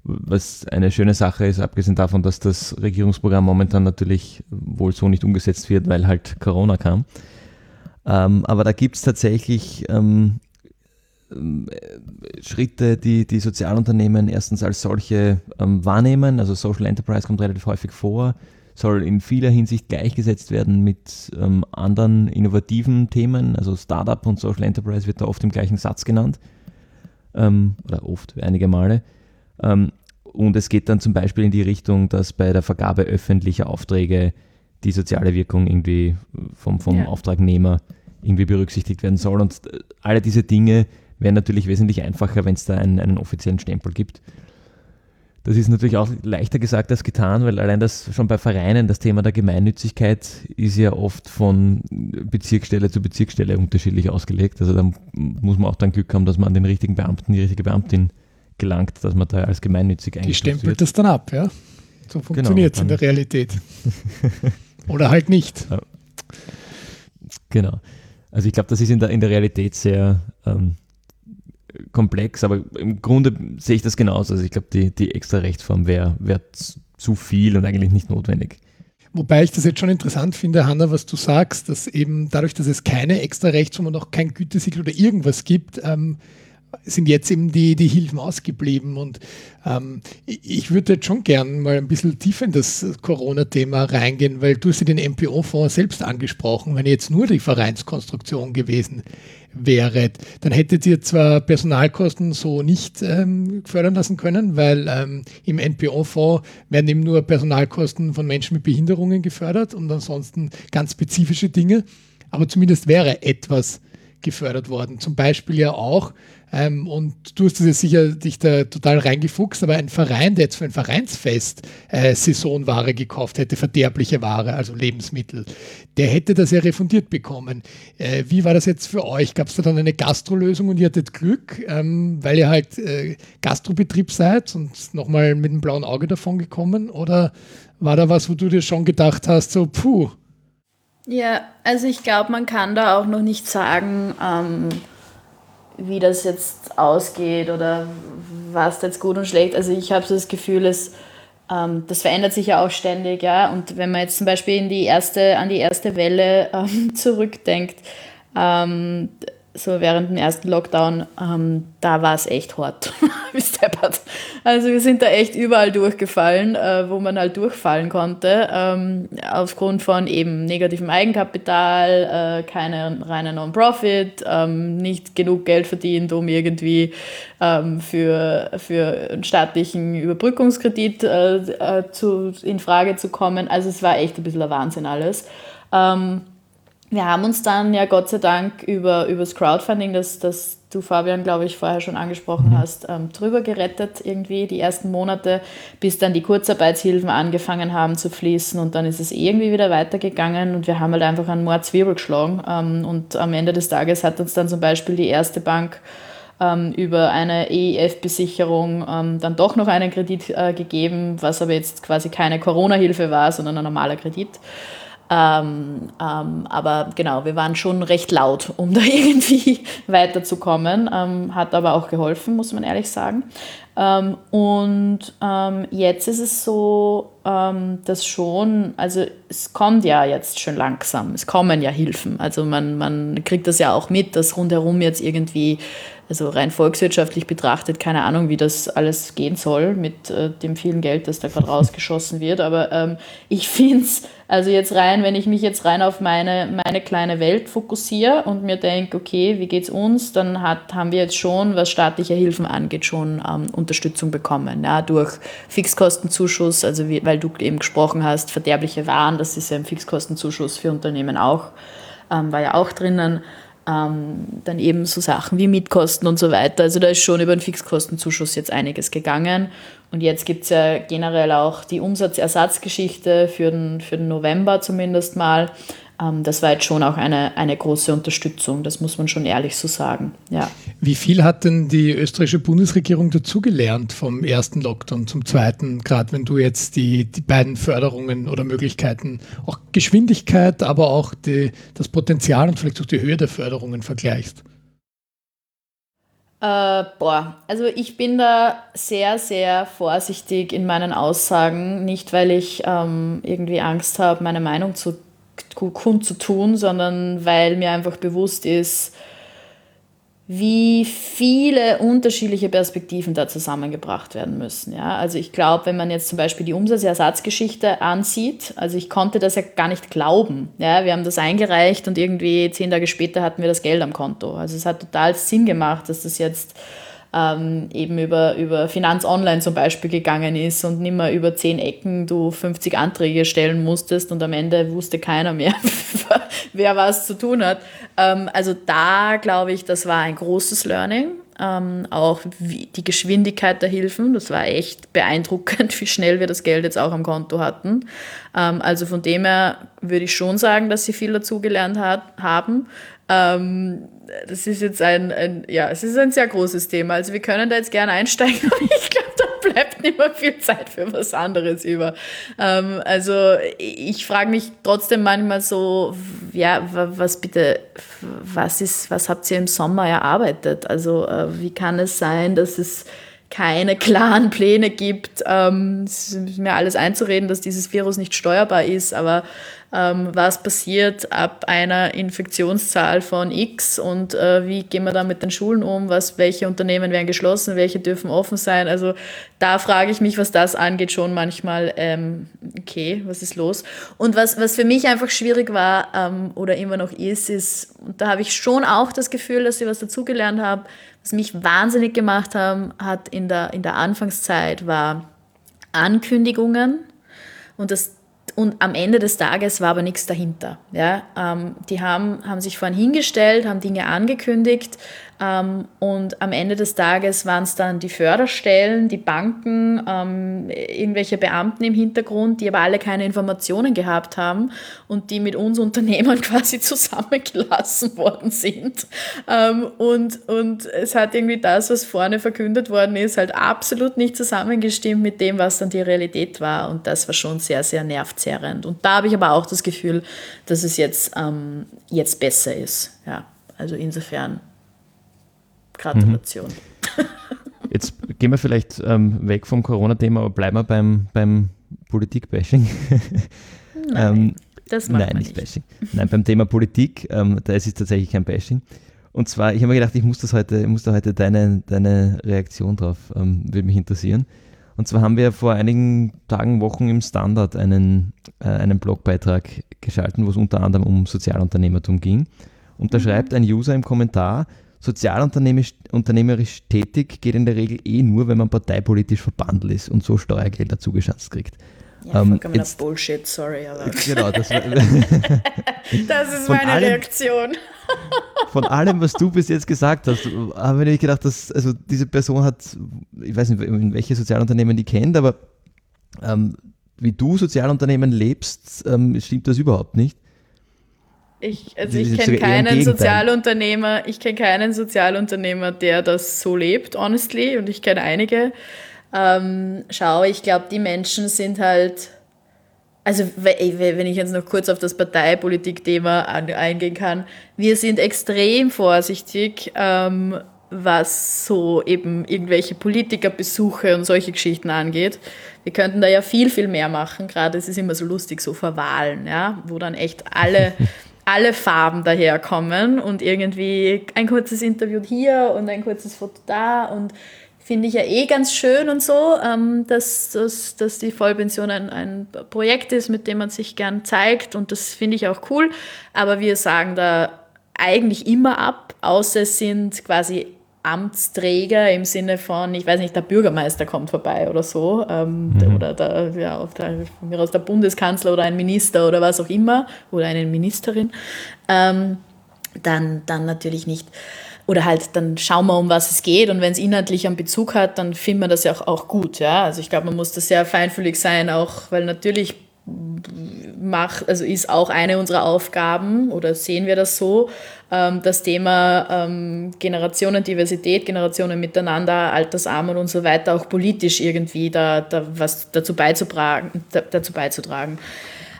S2: was eine schöne Sache ist, abgesehen davon, dass das Regierungsprogramm momentan natürlich wohl so nicht umgesetzt wird, weil halt Corona kam. Ähm, aber da gibt es tatsächlich ähm, äh, Schritte, die die Sozialunternehmen erstens als solche ähm, wahrnehmen. Also Social Enterprise kommt relativ häufig vor, soll in vieler Hinsicht gleichgesetzt werden mit ähm, anderen innovativen Themen. Also Startup und Social Enterprise wird da oft im gleichen Satz genannt. Ähm, oder oft, einige Male. Ähm, und es geht dann zum Beispiel in die Richtung, dass bei der Vergabe öffentlicher Aufträge die soziale Wirkung irgendwie vom, vom ja. Auftragnehmer irgendwie berücksichtigt werden soll. Und äh, alle diese Dinge wäre natürlich wesentlich einfacher, wenn es da einen, einen offiziellen Stempel gibt. Das ist natürlich auch leichter gesagt als getan, weil allein das schon bei Vereinen, das Thema der Gemeinnützigkeit ist ja oft von Bezirksstelle zu Bezirksstelle unterschiedlich ausgelegt. Also da muss man auch dann Glück haben, dass man an den richtigen Beamten, die richtige Beamtin gelangt, dass man da als gemeinnützig
S3: eingestuft Die stempelt wird. das dann ab, ja? So funktioniert es genau, in der Realität. Oder halt nicht.
S2: Genau. Also ich glaube, das ist in der, in der Realität sehr ähm, komplex, aber im Grunde sehe ich das genauso. Also ich glaube, die, die extra Rechtsform wäre wär zu viel und eigentlich nicht notwendig.
S3: Wobei ich das jetzt schon interessant finde, Hanna, was du sagst, dass eben dadurch, dass es keine extra Rechtsform und auch kein Gütesiegel oder irgendwas gibt, ähm, sind jetzt eben die, die Hilfen ausgeblieben. Und ähm, ich würde jetzt schon gern mal ein bisschen tiefer in das Corona-Thema reingehen, weil du hast ja den MPO-Fonds selbst angesprochen. Wenn jetzt nur die Vereinskonstruktion gewesen wäret, dann hättet ihr zwar Personalkosten so nicht ähm, fördern lassen können, weil ähm, im NPO-Fonds werden eben nur Personalkosten von Menschen mit Behinderungen gefördert und ansonsten ganz spezifische Dinge. Aber zumindest wäre etwas gefördert worden. Zum Beispiel ja auch ähm, und du hast es sicher dich da total reingefuchst, aber ein Verein, der jetzt für ein Vereinsfest äh, Saisonware gekauft hätte, verderbliche Ware, also Lebensmittel, der hätte das ja refundiert bekommen. Äh, wie war das jetzt für euch? Gab es da dann eine Gastrolösung und ihr hattet Glück, ähm, weil ihr halt äh, Gastrobetrieb seid und nochmal mit einem blauen Auge davon gekommen? Oder war da was, wo du dir schon gedacht hast, so puh?
S1: Ja, also ich glaube, man kann da auch noch nicht sagen, ähm, wie das jetzt ausgeht oder was jetzt gut und schlecht. Also ich habe so das Gefühl, es, ähm, das verändert sich ja auch ständig, ja. Und wenn man jetzt zum Beispiel in die erste, an die erste Welle ähm, zurückdenkt, ähm, so während dem ersten Lockdown, ähm, da war es echt hart, wie steppert. Also wir sind da echt überall durchgefallen, äh, wo man halt durchfallen konnte, ähm, aufgrund von eben negativem Eigenkapital, äh, keine reine Non-Profit, ähm, nicht genug Geld verdient, um irgendwie ähm, für, für einen staatlichen Überbrückungskredit äh, äh, zu, in Frage zu kommen. Also es war echt ein bisschen ein Wahnsinn alles. Ähm, wir haben uns dann ja Gott sei Dank über, über das Crowdfunding, das, das du Fabian, glaube ich, vorher schon angesprochen mhm. hast, ähm, drüber gerettet irgendwie die ersten Monate, bis dann die Kurzarbeitshilfen angefangen haben zu fließen und dann ist es irgendwie wieder weitergegangen und wir haben halt einfach einen Mordzwirbel geschlagen ähm, und am Ende des Tages hat uns dann zum Beispiel die erste Bank ähm, über eine EIF-Besicherung ähm, dann doch noch einen Kredit äh, gegeben, was aber jetzt quasi keine Corona-Hilfe war, sondern ein normaler Kredit. Ähm, ähm, aber genau, wir waren schon recht laut, um da irgendwie weiterzukommen. Ähm, hat aber auch geholfen, muss man ehrlich sagen. Ähm, und ähm, jetzt ist es so, ähm, dass schon, also es kommt ja jetzt schon langsam, es kommen ja Hilfen. Also man, man kriegt das ja auch mit, dass rundherum jetzt irgendwie also rein volkswirtschaftlich betrachtet, keine Ahnung, wie das alles gehen soll mit äh, dem vielen Geld, das da gerade rausgeschossen wird. Aber ähm, ich finde es, also jetzt rein, wenn ich mich jetzt rein auf meine, meine kleine Welt fokussiere und mir denke, okay, wie geht's uns, dann hat, haben wir jetzt schon, was staatliche Hilfen angeht, schon ähm, Unterstützung bekommen. Ja, durch Fixkostenzuschuss, also wie, weil du eben gesprochen hast, verderbliche Waren, das ist ja ein Fixkostenzuschuss für Unternehmen auch, ähm, war ja auch drinnen ähm, dann eben so Sachen wie Mietkosten und so weiter. Also da ist schon über den Fixkostenzuschuss jetzt einiges gegangen. Und jetzt gibt es ja generell auch die Umsatzersatzgeschichte für den, für den November zumindest mal. Ähm, das war jetzt schon auch eine, eine große Unterstützung, das muss man schon ehrlich so sagen. Ja.
S3: Wie viel hat denn die österreichische Bundesregierung dazugelernt vom ersten Lockdown zum zweiten, gerade wenn du jetzt die, die beiden Förderungen oder Möglichkeiten, auch Geschwindigkeit, aber auch die, das Potenzial und vielleicht auch die Höhe der Förderungen vergleichst?
S1: Äh, boah, also ich bin da sehr, sehr vorsichtig in meinen Aussagen, nicht weil ich ähm, irgendwie Angst habe, meine Meinung zu kundzutun, sondern weil mir einfach bewusst ist, wie viele unterschiedliche Perspektiven da zusammengebracht werden müssen. Ja? Also ich glaube, wenn man jetzt zum Beispiel die Umsatzersatzgeschichte ansieht, also ich konnte das ja gar nicht glauben. Ja? Wir haben das eingereicht und irgendwie zehn Tage später hatten wir das Geld am Konto. Also es hat total Sinn gemacht, dass das jetzt ähm, eben über, über Finanz Online zum Beispiel gegangen ist und nicht mehr über zehn Ecken du 50 Anträge stellen musstest und am Ende wusste keiner mehr, wer was zu tun hat. Ähm, also da glaube ich, das war ein großes Learning. Ähm, auch die Geschwindigkeit der Hilfen, das war echt beeindruckend, wie schnell wir das Geld jetzt auch am Konto hatten. Ähm, also von dem her würde ich schon sagen, dass sie viel dazugelernt hat, haben. Ähm, das ist jetzt ein, ein, ja, es ist ein sehr großes Thema. Also wir können da jetzt gerne einsteigen, aber ich glaube, da bleibt nicht mehr viel Zeit für was anderes über. Ähm, also ich frage mich trotzdem manchmal so, ja, was bitte, was ist, was habt ihr im Sommer erarbeitet? Also äh, wie kann es sein, dass es keine klaren Pläne gibt. Ähm, es ist mir alles einzureden, dass dieses Virus nicht steuerbar ist, aber ähm, was passiert ab einer Infektionszahl von X und äh, wie gehen wir da mit den Schulen um, was, welche Unternehmen werden geschlossen, welche dürfen offen sein. Also da frage ich mich, was das angeht, schon manchmal, ähm, okay, was ist los? Und was, was für mich einfach schwierig war ähm, oder immer noch ist, ist, und da habe ich schon auch das Gefühl, dass ich was dazugelernt habe, was mich wahnsinnig gemacht haben, hat in der, in der Anfangszeit, war Ankündigungen und das und am Ende des Tages war aber nichts dahinter. Ja? Ähm, die haben, haben sich vorhin hingestellt, haben Dinge angekündigt, und am Ende des Tages waren es dann die Förderstellen, die Banken, ähm, irgendwelche Beamten im Hintergrund, die aber alle keine Informationen gehabt haben und die mit uns Unternehmern quasi zusammengelassen worden sind. Ähm, und, und es hat irgendwie das, was vorne verkündet worden ist, halt absolut nicht zusammengestimmt mit dem, was dann die Realität war. Und das war schon sehr, sehr nervzerrend. Und da habe ich aber auch das Gefühl, dass es jetzt, ähm, jetzt besser ist. Ja, also insofern Gratulation. Mhm.
S2: Jetzt gehen wir vielleicht ähm, weg vom Corona-Thema, aber bleiben wir beim, beim Politik-Bashing.
S1: Nein, ähm, das
S2: macht nein, nicht Bashing. Nein, beim Thema Politik, ähm, da ist es tatsächlich kein Bashing. Und zwar, ich habe mir gedacht, ich muss das heute, muss da heute deine, deine Reaktion drauf, ähm, würde mich interessieren. Und zwar haben wir vor einigen Tagen, Wochen im Standard einen, äh, einen Blogbeitrag geschalten, wo es unter anderem um Sozialunternehmertum ging. Und da mhm. schreibt ein User im Kommentar, sozialunternehmerisch tätig geht in der Regel eh nur, wenn man parteipolitisch verbandelt ist und so Steuergelder zugeschanzt kriegt.
S1: Ja, ähm, jetzt, Bullshit, sorry. Aber.
S2: Genau, das, war,
S1: das ist meine allem, Reaktion.
S2: von allem, was du bis jetzt gesagt hast, habe ich gedacht, dass also diese Person hat, ich weiß nicht, in welche Sozialunternehmen die kennt, aber ähm, wie du Sozialunternehmen lebst, ähm, stimmt das überhaupt nicht.
S1: Ich, also ich kenne keinen Sozialunternehmer, ich kenne keinen Sozialunternehmer, der das so lebt, honestly, und ich kenne einige. Ähm, schau, ich glaube, die Menschen sind halt, also wenn ich jetzt noch kurz auf das Parteipolitik-Thema eingehen kann, wir sind extrem vorsichtig, ähm, was so eben irgendwelche Politikerbesuche und solche Geschichten angeht. Wir könnten da ja viel, viel mehr machen. Gerade es ist immer so lustig, so vor Wahlen, ja, wo dann echt alle, alle Farben daherkommen und irgendwie ein kurzes Interview hier und ein kurzes Foto da und finde ich ja eh ganz schön und so, ähm, dass, dass, dass die Vollpension ein, ein Projekt ist, mit dem man sich gern zeigt und das finde ich auch cool. Aber wir sagen da eigentlich immer ab, außer es sind quasi Amtsträger im Sinne von, ich weiß nicht, der Bürgermeister kommt vorbei oder so, ähm, mhm. oder der, ja, der, von mir aus der Bundeskanzler oder ein Minister oder was auch immer, oder eine Ministerin, ähm, dann, dann natürlich nicht. Oder halt, dann schauen wir, um was es geht und wenn es inhaltlich einen Bezug hat, dann finden wir das ja auch, auch gut. Ja? Also ich glaube, man muss da sehr feinfühlig sein, auch weil natürlich macht, also ist auch eine unserer Aufgaben oder sehen wir das so, ähm, das Thema ähm, Generationendiversität, Generationen miteinander, Altersarmut und so weiter auch politisch irgendwie da, da was dazu beizutragen, da, dazu beizutragen.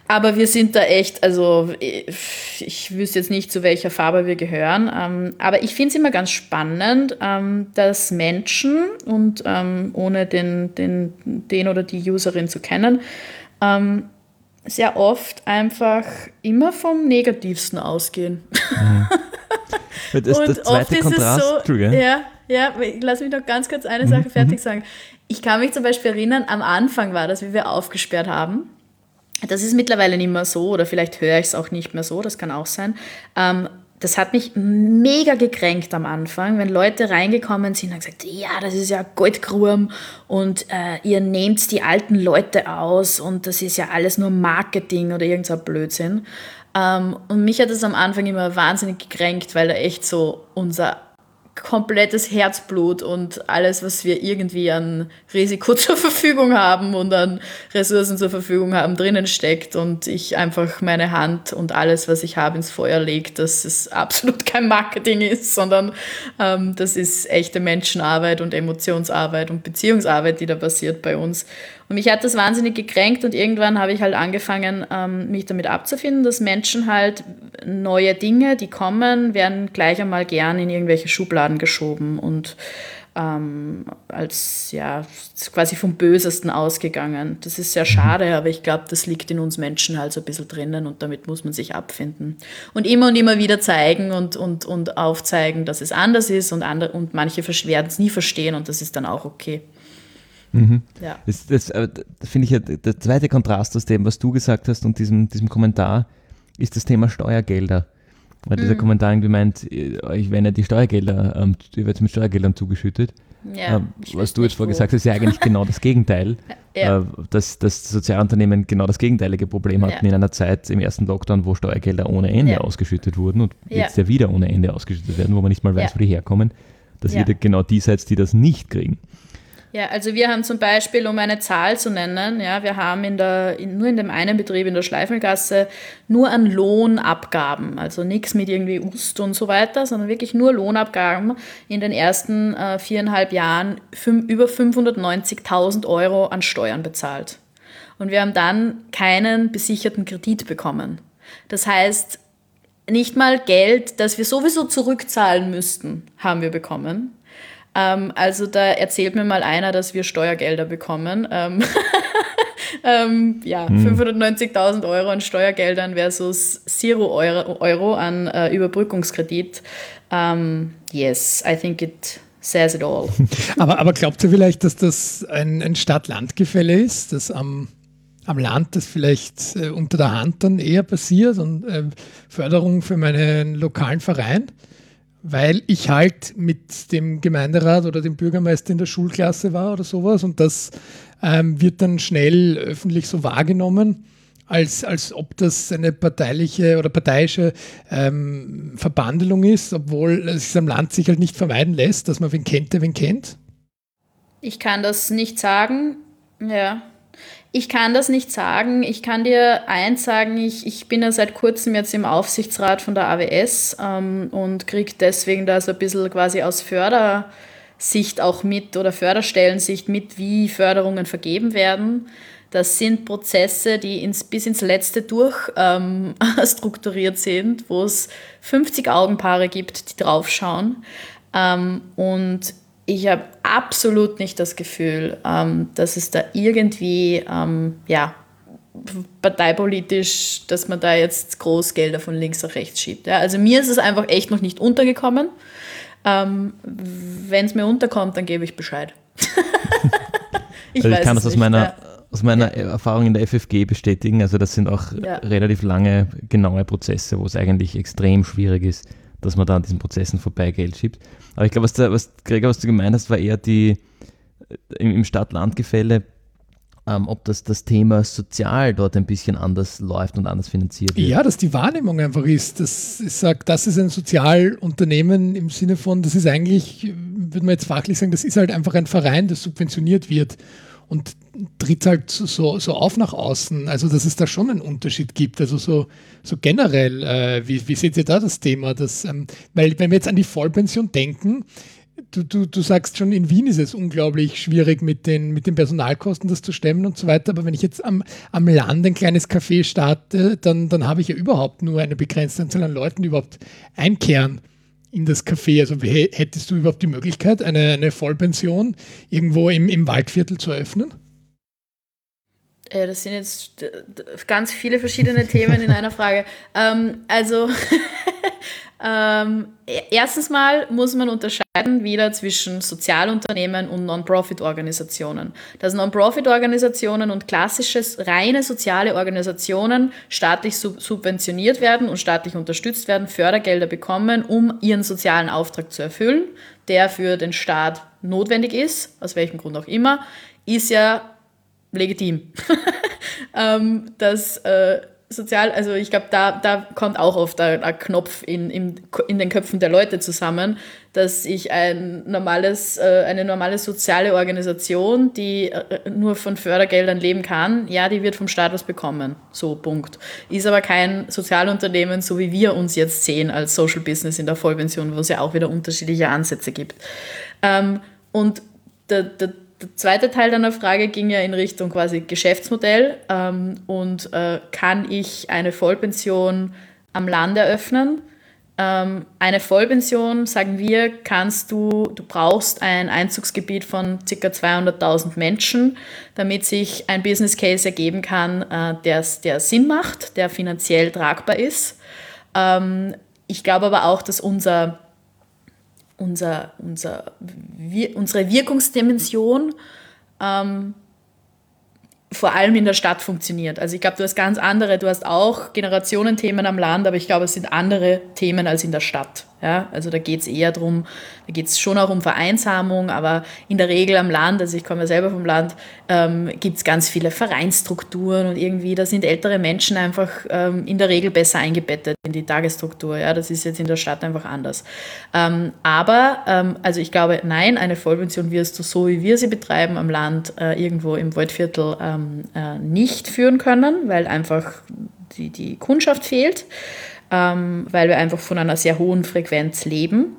S1: Aber wir sind da echt, also ich wüsste jetzt nicht, zu welcher Farbe wir gehören, ähm, aber ich finde es immer ganz spannend, ähm, dass Menschen und ähm, ohne den, den, den oder die Userin zu kennen, ähm, sehr oft einfach immer vom Negativsten ausgehen. Mhm.
S2: Das, und das oft ist Kontrast,
S1: es so, ja, ja, lass mich noch ganz kurz eine Sache mhm. fertig mhm. sagen. Ich kann mich zum Beispiel erinnern, am Anfang war das, wie wir aufgesperrt haben. Das ist mittlerweile nicht mehr so, oder vielleicht höre ich es auch nicht mehr so, das kann auch sein. Ähm, das hat mich mega gekränkt am Anfang, wenn Leute reingekommen sind und gesagt, ja, das ist ja Goldgruben und äh, ihr nehmt die alten Leute aus und das ist ja alles nur Marketing oder irgend so Blödsinn. Ähm, und mich hat das am Anfang immer wahnsinnig gekränkt, weil da echt so unser komplettes Herzblut und alles, was wir irgendwie an Risiko zur Verfügung haben und an Ressourcen zur Verfügung haben, drinnen steckt und ich einfach meine Hand und alles, was ich habe, ins Feuer lege, dass es absolut kein Marketing ist, sondern ähm, das ist echte Menschenarbeit und Emotionsarbeit und Beziehungsarbeit, die da passiert bei uns. Und mich hat das wahnsinnig gekränkt und irgendwann habe ich halt angefangen, ähm, mich damit abzufinden, dass Menschen halt neue Dinge, die kommen, werden gleich einmal gern in irgendwelche Schubladen geschoben und ähm, als ja quasi vom Bösesten ausgegangen. Das ist sehr schade, aber ich glaube, das liegt in uns Menschen halt so ein bisschen drinnen und damit muss man sich abfinden. Und immer und immer wieder zeigen und, und, und aufzeigen, dass es anders ist und, andere, und manche werden es nie verstehen und das ist dann auch okay.
S2: Mhm. Ja. Das, das, das finde ich ja der zweite Kontrast aus dem, was du gesagt hast und diesem, diesem Kommentar, ist das Thema Steuergelder. Weil mhm. dieser Kommentar irgendwie meint, euch werden ja die Steuergelder, ähm, ihr werdet mit Steuergeldern zugeschüttet. Ja, ähm, was du jetzt vorher gesagt hast, ist ja eigentlich genau das Gegenteil. Ja. Äh, dass das Sozialunternehmen genau das gegenteilige Problem hatten ja. in einer Zeit im ersten Lockdown, wo Steuergelder ohne Ende ausgeschüttet wurden und jetzt ja wieder ohne Ende ausgeschüttet werden, wo man nicht mal weiß, wo die herkommen, dass ihr genau die seid, die das nicht kriegen.
S1: Ja, also wir haben zum Beispiel, um eine Zahl zu nennen, ja, wir haben in der, in, nur in dem einen Betrieb in der Schleifelgasse nur an Lohnabgaben, also nichts mit irgendwie Ust und so weiter, sondern wirklich nur Lohnabgaben in den ersten äh, viereinhalb Jahren über 590.000 Euro an Steuern bezahlt. Und wir haben dann keinen besicherten Kredit bekommen. Das heißt, nicht mal Geld, das wir sowieso zurückzahlen müssten, haben wir bekommen ähm, also da erzählt mir mal einer, dass wir Steuergelder bekommen. Ähm, ähm, ja, hm. 590.000 Euro an Steuergeldern versus 0 Euro, Euro an äh, Überbrückungskredit. Ähm, yes, I think it says it all.
S3: aber, aber glaubt ihr vielleicht, dass das ein, ein Stadt-Land-Gefälle ist, dass am, am Land das vielleicht äh, unter der Hand dann eher passiert und äh, Förderung für meinen lokalen Verein? Weil ich halt mit dem Gemeinderat oder dem Bürgermeister in der Schulklasse war oder sowas und das ähm, wird dann schnell öffentlich so wahrgenommen, als, als ob das eine parteiliche oder parteiische ähm, Verbandelung ist, obwohl es am Land sich halt nicht vermeiden lässt, dass man wen kennt, der wen kennt.
S1: Ich kann das nicht sagen. Ja, ich kann das nicht sagen. Ich kann dir eins sagen, ich, ich bin ja seit kurzem jetzt im Aufsichtsrat von der AWS ähm, und kriege deswegen da so ein bisschen quasi aus Fördersicht auch mit oder Förderstellensicht mit, wie Förderungen vergeben werden. Das sind Prozesse, die ins, bis ins Letzte durch ähm, strukturiert sind, wo es 50 Augenpaare gibt, die draufschauen. Ähm, und ich habe absolut nicht das Gefühl, ähm, dass es da irgendwie, ähm, ja, parteipolitisch, dass man da jetzt groß Gelder von links nach rechts schiebt. Ja, also mir ist es einfach echt noch nicht untergekommen. Ähm, Wenn es mir unterkommt, dann gebe ich Bescheid.
S2: ich, also ich kann das aus meiner, ja. aus meiner Erfahrung in der FFG bestätigen. Also das sind auch ja. relativ lange, genaue Prozesse, wo es eigentlich extrem schwierig ist, dass man da an diesen Prozessen vorbei Geld schiebt. Aber ich glaube, was, was Gregor, was du gemeint hast, war eher die im Stadt-Land-Gefälle ähm, ob das, das Thema sozial dort ein bisschen anders läuft und anders finanziert wird.
S3: Ja, dass die Wahrnehmung einfach ist, dass ich sage, das ist ein Sozialunternehmen im Sinne von, das ist eigentlich, würde man jetzt fachlich sagen, das ist halt einfach ein Verein, das subventioniert wird und tritt halt so, so auf nach außen. Also, dass es da schon einen Unterschied gibt. Also, so, so generell, äh, wie, wie seht ihr da das Thema? Dass, ähm, weil, wenn wir jetzt an die Vollpension denken, du, du, du sagst schon, in Wien ist es unglaublich schwierig mit den, mit den Personalkosten das zu stemmen und so weiter. Aber wenn ich jetzt am, am Land ein kleines Café starte, dann, dann habe ich ja überhaupt nur eine begrenzte Anzahl an Leuten, die überhaupt einkehren in das Café. Also hättest du überhaupt die Möglichkeit, eine, eine Vollpension irgendwo im, im Waldviertel zu eröffnen?
S1: Ja, das sind jetzt ganz viele verschiedene Themen in einer Frage. Ähm, also Ähm, e-, erstens mal muss man unterscheiden wieder zwischen Sozialunternehmen und Non-Profit-Organisationen. Dass Non-Profit-Organisationen und klassische reine soziale Organisationen staatlich sub subventioniert werden und staatlich unterstützt werden, Fördergelder bekommen, um ihren sozialen Auftrag zu erfüllen, der für den Staat notwendig ist, aus welchem Grund auch immer, ist ja legitim. ähm, dass äh, sozial, also ich glaube, da, da kommt auch oft ein, ein Knopf in, in, in den Köpfen der Leute zusammen, dass ich ein normales, äh, eine normale soziale Organisation, die äh, nur von Fördergeldern leben kann, ja, die wird vom Staat was bekommen. So, Punkt. Ist aber kein Sozialunternehmen, so wie wir uns jetzt sehen als Social Business in der Vollpension, wo es ja auch wieder unterschiedliche Ansätze gibt. Ähm, und der, der, der zweite Teil deiner Frage ging ja in Richtung quasi Geschäftsmodell ähm, und äh, kann ich eine Vollpension am Land eröffnen? Ähm, eine Vollpension, sagen wir, kannst du, du brauchst ein Einzugsgebiet von ca. 200.000 Menschen, damit sich ein Business Case ergeben kann, äh, der, der Sinn macht, der finanziell tragbar ist. Ähm, ich glaube aber auch, dass unser unser, unser, wir, unsere Wirkungsdimension ähm, vor allem in der Stadt funktioniert. Also ich glaube, du hast ganz andere, du hast auch Generationenthemen am Land, aber ich glaube, es sind andere Themen als in der Stadt. Ja, also da geht es eher darum, da geht es schon auch um Vereinsamung, aber in der Regel am Land, also ich komme ja selber vom Land, ähm, gibt es ganz viele Vereinsstrukturen und irgendwie, da sind ältere Menschen einfach ähm, in der Regel besser eingebettet in die Tagesstruktur. Ja, das ist jetzt in der Stadt einfach anders. Ähm, aber, ähm, also ich glaube, nein, eine Vollpension wirst du so, wie wir sie betreiben am Land, äh, irgendwo im Waldviertel ähm, äh, nicht führen können, weil einfach die, die Kundschaft fehlt ähm, weil wir einfach von einer sehr hohen Frequenz leben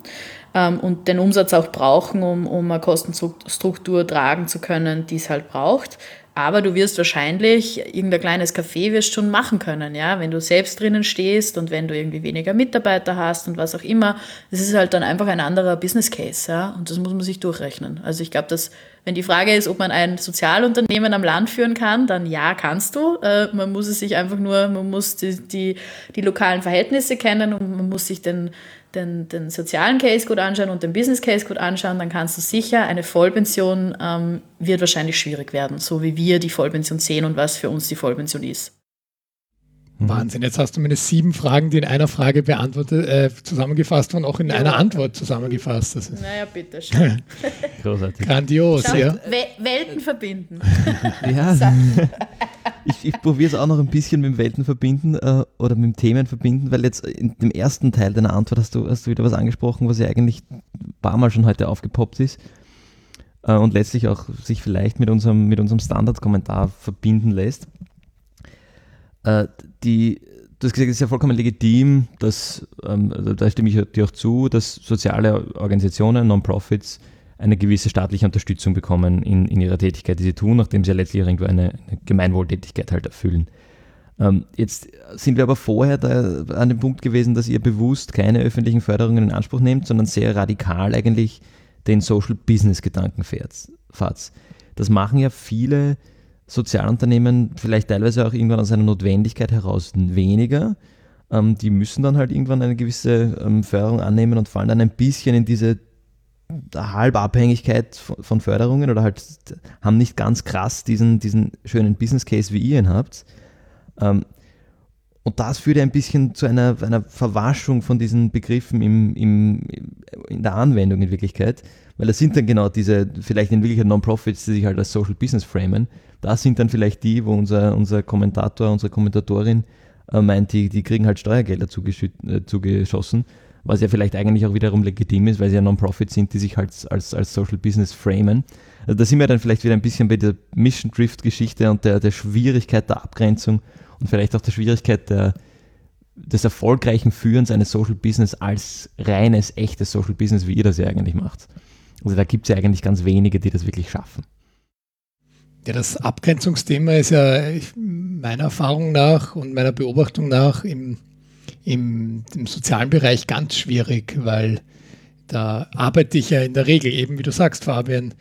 S1: ähm, und den Umsatz auch brauchen, um, um eine Kostenstruktur tragen zu können, die es halt braucht. Aber du wirst wahrscheinlich irgendein kleines Café wirst schon machen können, ja, wenn du selbst drinnen stehst und wenn du irgendwie weniger Mitarbeiter hast und was auch immer. Das ist halt dann einfach ein anderer Business Case, ja, und das muss man sich durchrechnen. Also ich glaube, dass wenn die Frage ist, ob man ein Sozialunternehmen am Land führen kann, dann ja, kannst du. Äh, man muss es sich einfach nur, man muss die, die, die lokalen Verhältnisse kennen und man muss sich den den, den sozialen Case gut anschauen und den Business Case gut anschauen, dann kannst du sicher, eine Vollpension ähm, wird wahrscheinlich schwierig werden, so wie wir die Vollpension sehen und was für uns die Vollpension ist.
S3: Mhm. Wahnsinn, jetzt hast du meine sieben Fragen, die in einer Frage beantwortet, äh, zusammengefasst waren, auch in ja. einer Antwort zusammengefasst. Das ist
S1: naja, bitte schön.
S3: Großartig. Grandios, Schau, ja.
S1: Welten verbinden.
S2: ja. ich, ich probiere es auch noch ein bisschen mit dem Welten verbinden äh, oder mit dem Themen verbinden, weil jetzt in dem ersten Teil deiner Antwort hast du, hast du wieder was angesprochen, was ja eigentlich ein paar Mal schon heute aufgepoppt ist äh, und letztlich auch sich vielleicht mit unserem, mit unserem Standardkommentar verbinden lässt. Äh, die, du hast gesagt, es ist ja vollkommen legitim, dass, ähm, also da stimme ich dir auch zu, dass soziale Organisationen, Non-Profits, eine gewisse staatliche Unterstützung bekommen in, in ihrer Tätigkeit, die sie tun, nachdem sie ja letztlich irgendwo eine, eine Gemeinwohltätigkeit halt erfüllen. Ähm, jetzt sind wir aber vorher an dem Punkt gewesen, dass ihr bewusst keine öffentlichen Förderungen in Anspruch nehmt, sondern sehr radikal eigentlich den Social Business Gedanken fährt. Das machen ja viele Sozialunternehmen vielleicht teilweise auch irgendwann aus einer Notwendigkeit heraus weniger. Ähm, die müssen dann halt irgendwann eine gewisse ähm, Förderung annehmen und fallen dann ein bisschen in diese Halbabhängigkeit von, von Förderungen oder halt haben nicht ganz krass diesen, diesen schönen Business Case, wie ihr ihn habt. Ähm, und das führt ein bisschen zu einer, einer Verwaschung von diesen Begriffen im, im, in der Anwendung in Wirklichkeit, weil das sind dann genau diese, vielleicht in Wirklichkeit Non-Profits, die sich halt als Social Business framen. Das sind dann vielleicht die, wo unser, unser Kommentator, unsere Kommentatorin äh, meint, die, die kriegen halt Steuergelder äh, zugeschossen, was ja vielleicht eigentlich auch wiederum legitim ist, weil sie ja Non-Profits sind, die sich halt als, als Social Business framen. Also da sind wir dann vielleicht wieder ein bisschen bei der Mission Drift-Geschichte und der, der Schwierigkeit der Abgrenzung und vielleicht auch der Schwierigkeit der, des erfolgreichen Führens eines Social Business als reines, echtes Social Business, wie ihr das ja eigentlich macht. Also da gibt es ja eigentlich ganz wenige, die das wirklich schaffen.
S3: Ja, das Abgrenzungsthema ist ja meiner Erfahrung nach und meiner Beobachtung nach im, im, im sozialen Bereich ganz schwierig, weil da arbeite ich ja in der Regel eben, wie du sagst, Fabian,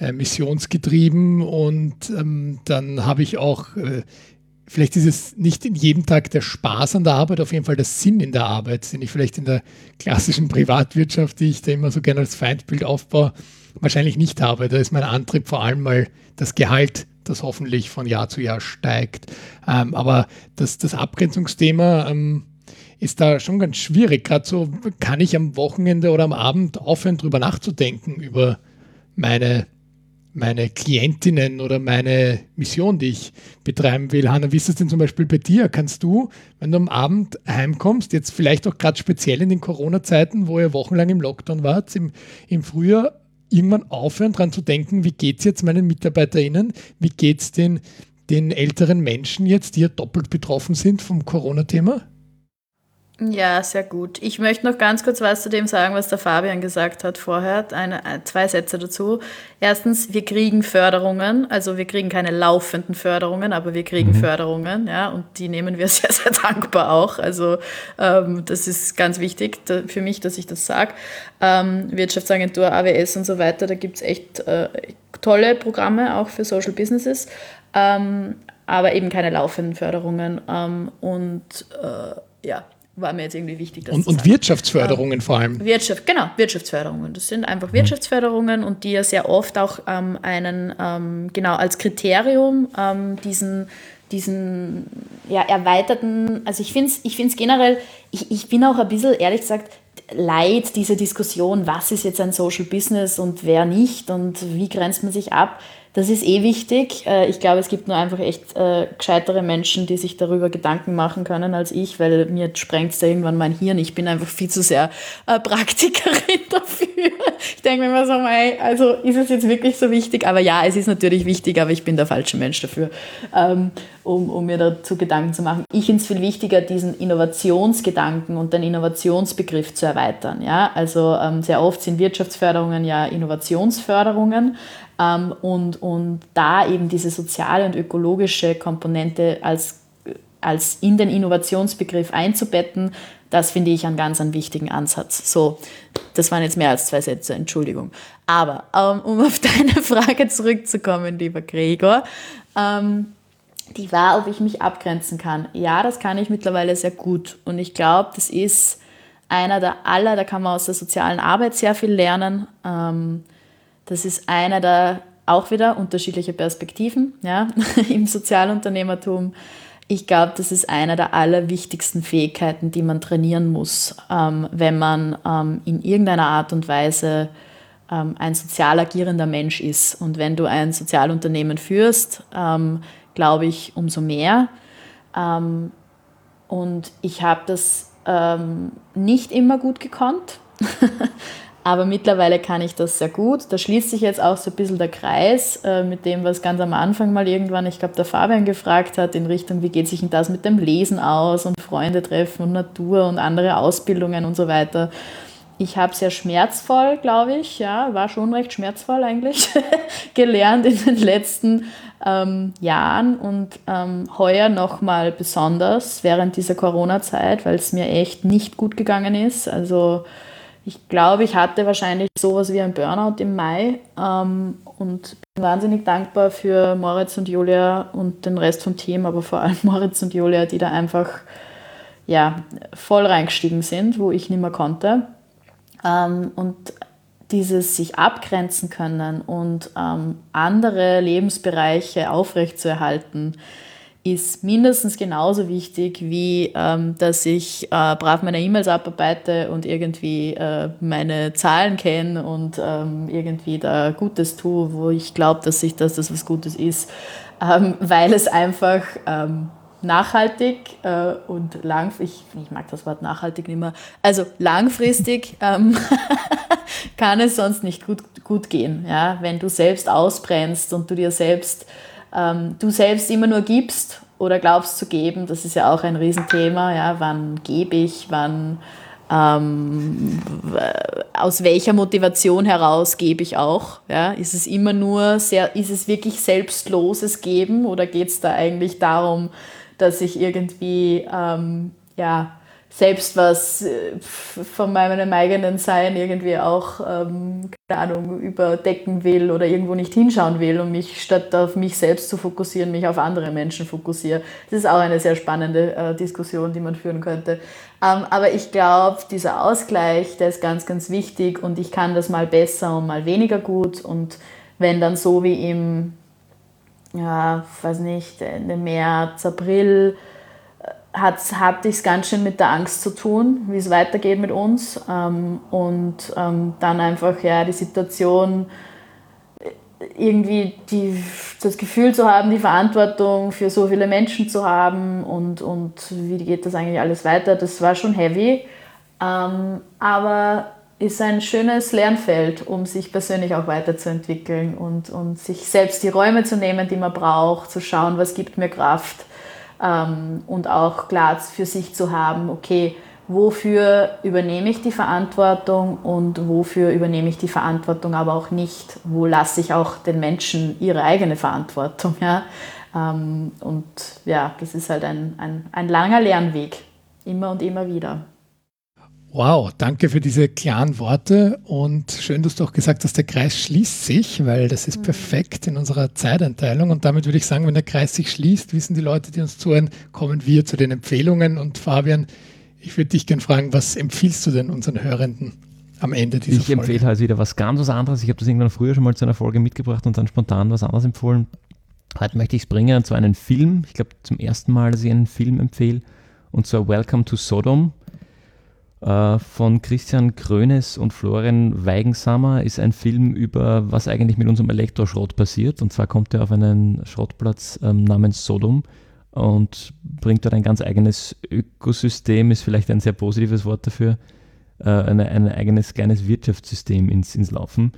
S3: äh, missionsgetrieben und ähm, dann habe ich auch äh, vielleicht ist es nicht in jedem Tag der Spaß an der Arbeit, auf jeden Fall der Sinn in der Arbeit, den ich vielleicht in der klassischen Privatwirtschaft, die ich da immer so gerne als Feindbild aufbaue, wahrscheinlich nicht habe. Da ist mein Antrieb vor allem mal das Gehalt, das hoffentlich von Jahr zu Jahr steigt. Ähm, aber das, das Abgrenzungsthema ähm, ist da schon ganz schwierig. Gerade so kann ich am Wochenende oder am Abend aufhören, darüber nachzudenken, über meine meine Klientinnen oder meine Mission, die ich betreiben will. Hanna, wie ist es denn zum Beispiel bei dir? Kannst du, wenn du am Abend heimkommst, jetzt vielleicht auch gerade speziell in den Corona-Zeiten, wo ihr wochenlang im Lockdown wart, im, im Frühjahr irgendwann aufhören, daran zu denken, wie geht es jetzt meinen MitarbeiterInnen, wie geht es den, den älteren Menschen jetzt, die ja doppelt betroffen sind vom Corona-Thema?
S1: Ja, sehr gut. Ich möchte noch ganz kurz was zu dem sagen, was der Fabian gesagt hat vorher. Eine, zwei Sätze dazu. Erstens, wir kriegen Förderungen, also wir kriegen keine laufenden Förderungen, aber wir kriegen mhm. Förderungen, ja, und die nehmen wir sehr, sehr dankbar auch. Also ähm, das ist ganz wichtig da, für mich, dass ich das sage. Ähm, Wirtschaftsagentur, AWS und so weiter, da gibt es echt äh, tolle Programme auch für Social Businesses. Ähm, aber eben keine laufenden Förderungen. Ähm, und äh, ja, war mir jetzt irgendwie wichtig.
S3: Das und, und Wirtschaftsförderungen ähm, vor allem.
S1: Wirtschaft, genau, Wirtschaftsförderungen. Das sind einfach Wirtschaftsförderungen und die ja sehr oft auch ähm, einen, ähm, genau als Kriterium ähm, diesen, diesen ja, erweiterten, also ich finde es ich find's generell, ich, ich bin auch ein bisschen, ehrlich gesagt, leid, diese Diskussion, was ist jetzt ein Social Business und wer nicht und wie grenzt man sich ab. Das ist eh wichtig. Äh, ich glaube, es gibt nur einfach echt äh, gescheitere Menschen, die sich darüber Gedanken machen können als ich, weil mir sprengt es da irgendwann mein Hirn. Ich bin einfach viel zu sehr äh, Praktikerin dafür. Ich denke mir immer so, hey, also ist es jetzt wirklich so wichtig? Aber ja, es ist natürlich wichtig, aber ich bin der falsche Mensch dafür, ähm, um, um mir dazu Gedanken zu machen. Ich finde es viel wichtiger, diesen Innovationsgedanken und den Innovationsbegriff zu erweitern. Ja? Also ähm, sehr oft sind Wirtschaftsförderungen ja Innovationsförderungen, und, und da eben diese soziale und ökologische Komponente als, als in den Innovationsbegriff einzubetten, das finde ich einen ganz einen wichtigen Ansatz. So, das waren jetzt mehr als zwei Sätze, Entschuldigung. Aber ähm, um auf deine Frage zurückzukommen, lieber Gregor, ähm, die war, ob ich mich abgrenzen kann. Ja, das kann ich mittlerweile sehr gut. Und ich glaube, das ist einer der aller, da kann man aus der sozialen Arbeit sehr viel lernen. Ähm, das ist einer der auch wieder unterschiedliche Perspektiven ja, im Sozialunternehmertum. Ich glaube, das ist einer der allerwichtigsten Fähigkeiten, die man trainieren muss, ähm, wenn man ähm, in irgendeiner Art und Weise ähm, ein sozial agierender Mensch ist. Und wenn du ein Sozialunternehmen führst, ähm, glaube ich, umso mehr. Ähm, und ich habe das ähm, nicht immer gut gekonnt. Aber mittlerweile kann ich das sehr gut. Da schließt sich jetzt auch so ein bisschen der Kreis äh, mit dem, was ganz am Anfang mal irgendwann, ich glaube, der Fabian gefragt hat, in Richtung, wie geht sich denn das mit dem Lesen aus und Freunde treffen und Natur und andere Ausbildungen und so weiter. ich habe sehr schmerzvoll, glaube ich, ja, war schon recht schmerzvoll eigentlich, gelernt in den letzten ähm, Jahren und ähm, heuer nochmal besonders während dieser Corona-Zeit, weil es mir echt nicht gut gegangen ist. Also ich glaube, ich hatte wahrscheinlich sowas wie ein Burnout im Mai ähm, und bin wahnsinnig dankbar für Moritz und Julia und den Rest vom Team, aber vor allem Moritz und Julia, die da einfach ja, voll reingestiegen sind, wo ich nicht mehr konnte. Ähm, und dieses sich abgrenzen können und ähm, andere Lebensbereiche aufrechtzuerhalten, ist mindestens genauso wichtig, wie ähm, dass ich äh, brav meine E-Mails abarbeite und irgendwie äh, meine Zahlen kenne und ähm, irgendwie da Gutes tue, wo ich glaube, dass sich das, das was Gutes ist, ähm, weil es einfach ähm, nachhaltig äh, und langfristig, ich, ich, mag das Wort nachhaltig nicht mehr, also langfristig ähm, kann es sonst nicht gut, gut gehen, ja? wenn du selbst ausbrennst und du dir selbst, ähm, du selbst immer nur gibst oder glaubst zu geben, das ist ja auch ein Riesenthema, ja? wann gebe ich, wann ähm, aus welcher Motivation heraus gebe ich auch? Ja? Ist es immer nur sehr, ist es wirklich selbstloses Geben oder geht es da eigentlich darum, dass ich irgendwie ähm, ja, selbst was äh, von meinem eigenen Sein irgendwie auch, ähm, keine Ahnung, überdecken will oder irgendwo nicht hinschauen will und mich statt auf mich selbst zu fokussieren, mich auf andere Menschen fokussiere. Das ist auch eine sehr spannende äh, Diskussion, die man führen könnte. Ähm, aber ich glaube, dieser Ausgleich, der ist ganz, ganz wichtig und ich kann das mal besser und mal weniger gut und wenn dann so wie im ja, weiß nicht, Ende März, April hatte ich es ganz schön mit der Angst zu tun, wie es weitergeht mit uns. Ähm, und ähm, dann einfach ja, die Situation, äh, irgendwie die, das Gefühl zu haben, die Verantwortung für so viele Menschen zu haben und, und wie geht das eigentlich alles weiter, das war schon heavy. Ähm, aber ist ein schönes Lernfeld, um sich persönlich auch weiterzuentwickeln und, und sich selbst die Räume zu nehmen, die man braucht, zu schauen, was gibt mir Kraft und auch klar für sich zu haben, okay, wofür übernehme ich die Verantwortung und wofür übernehme ich die Verantwortung aber auch nicht, wo lasse ich auch den Menschen ihre eigene Verantwortung. Ja? Ähm, und ja, das ist halt ein, ein, ein langer Lernweg, immer und immer wieder.
S3: Wow, danke für diese klaren Worte und schön, dass du auch gesagt hast, der Kreis schließt sich, weil das ist mhm. perfekt in unserer Zeiteinteilung und damit würde ich sagen, wenn der Kreis sich schließt, wissen die Leute, die uns zuhören, kommen wir zu den Empfehlungen und Fabian, ich würde dich gerne fragen, was empfiehlst du denn unseren Hörenden am Ende dieser
S2: ich Folge? Ich empfehle halt wieder was ganz was anderes. Ich habe das irgendwann früher schon mal zu einer Folge mitgebracht und dann spontan was anderes empfohlen. Heute möchte ich es bringen, und zwar einen Film. Ich glaube zum ersten Mal, dass ich einen Film empfehle und zwar Welcome to Sodom von Christian Krönes und Florian Weigensammer ist ein Film über, was eigentlich mit unserem Elektroschrott passiert. Und zwar kommt er auf einen Schrottplatz ähm, namens Sodom und bringt dort ein ganz eigenes Ökosystem, ist vielleicht ein sehr positives Wort dafür, äh, ein, ein eigenes kleines Wirtschaftssystem ins, ins Laufen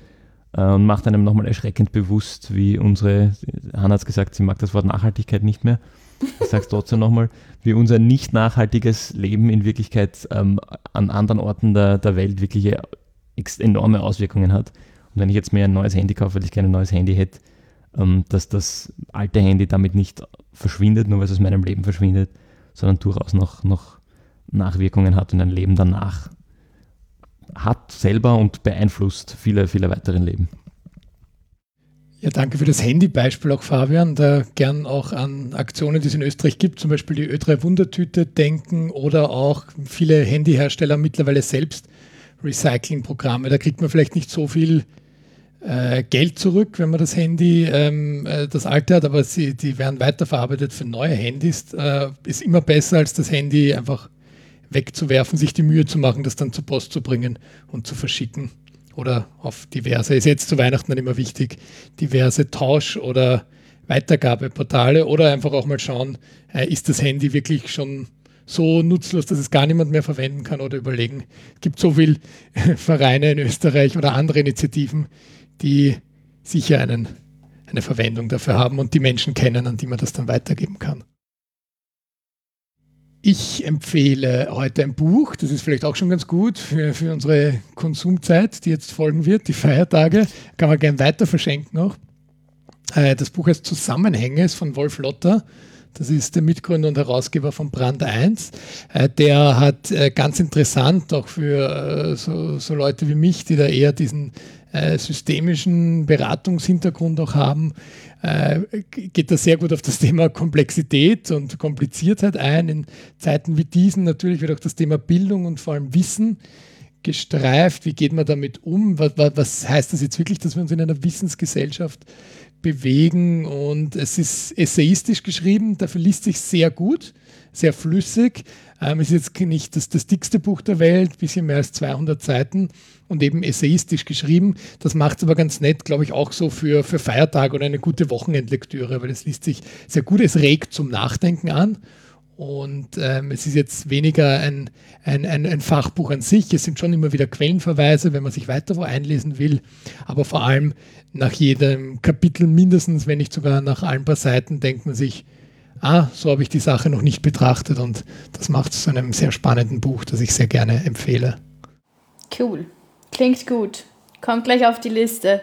S2: äh, und macht einem nochmal erschreckend bewusst, wie unsere, Hanna hat es gesagt, sie mag das Wort Nachhaltigkeit nicht mehr, ich sage es trotzdem nochmal, wie unser nicht nachhaltiges Leben in Wirklichkeit ähm, an anderen Orten der, der Welt wirklich enorme Auswirkungen hat. Und wenn ich jetzt mir ein neues Handy kaufe, weil ich kein neues Handy hätte, ähm, dass das alte Handy damit nicht verschwindet, nur weil es aus meinem Leben verschwindet, sondern durchaus noch, noch Nachwirkungen hat und ein Leben danach hat selber und beeinflusst viele, viele weiteren Leben.
S3: Ja, danke für das Handybeispiel auch, Fabian. Da gern auch an Aktionen, die es in Österreich gibt, zum Beispiel die Ö3 Wundertüte denken oder auch viele Handyhersteller mittlerweile selbst Recyclingprogramme. Da kriegt man vielleicht nicht so viel äh, Geld zurück, wenn man das Handy, ähm, äh, das alte hat, aber sie, die werden weiterverarbeitet für neue Handys. Äh, ist immer besser, als das Handy einfach wegzuwerfen, sich die Mühe zu machen, das dann zur Post zu bringen und zu verschicken oder auf diverse, ist jetzt zu Weihnachten dann immer wichtig, diverse Tausch- oder Weitergabeportale oder einfach auch mal schauen, äh, ist das Handy wirklich schon so nutzlos, dass es gar niemand mehr verwenden kann oder überlegen. Es gibt so viele Vereine in Österreich oder andere Initiativen, die sicher einen, eine Verwendung dafür haben und die Menschen kennen, an die man das dann weitergeben kann. Ich empfehle heute ein Buch, das ist vielleicht auch schon ganz gut für, für unsere Konsumzeit, die jetzt folgen wird, die Feiertage. Kann man gerne weiter verschenken auch. Äh, das Buch heißt Zusammenhänge, ist von Wolf Lotter. Das ist der Mitgründer und Herausgeber von Brand 1. Äh, der hat äh, ganz interessant auch für so, so Leute wie mich, die da eher diesen systemischen Beratungshintergrund auch haben, äh, geht da sehr gut auf das Thema Komplexität und Kompliziertheit ein. In Zeiten wie diesen natürlich wird auch das Thema Bildung und vor allem Wissen gestreift. Wie geht man damit um? Was, was heißt das jetzt wirklich, dass wir uns in einer Wissensgesellschaft bewegen? Und es ist essayistisch geschrieben, dafür liest sich sehr gut, sehr flüssig. Ähm, ist jetzt nicht das, das dickste Buch der Welt, bisschen mehr als 200 Seiten und eben essayistisch geschrieben. Das macht es aber ganz nett, glaube ich, auch so für, für Feiertag oder eine gute Wochenendlektüre, weil es liest sich sehr gut, es regt zum Nachdenken an. Und ähm, es ist jetzt weniger ein, ein, ein, ein, Fachbuch an sich. Es sind schon immer wieder Quellenverweise, wenn man sich weiter wo einlesen will. Aber vor allem nach jedem Kapitel mindestens, wenn nicht sogar nach ein paar Seiten, denkt man sich, ah, so habe ich die Sache noch nicht betrachtet. Und das macht es zu einem sehr spannenden Buch, das ich sehr gerne empfehle.
S1: Cool. Klingt gut. Kommt gleich auf die Liste.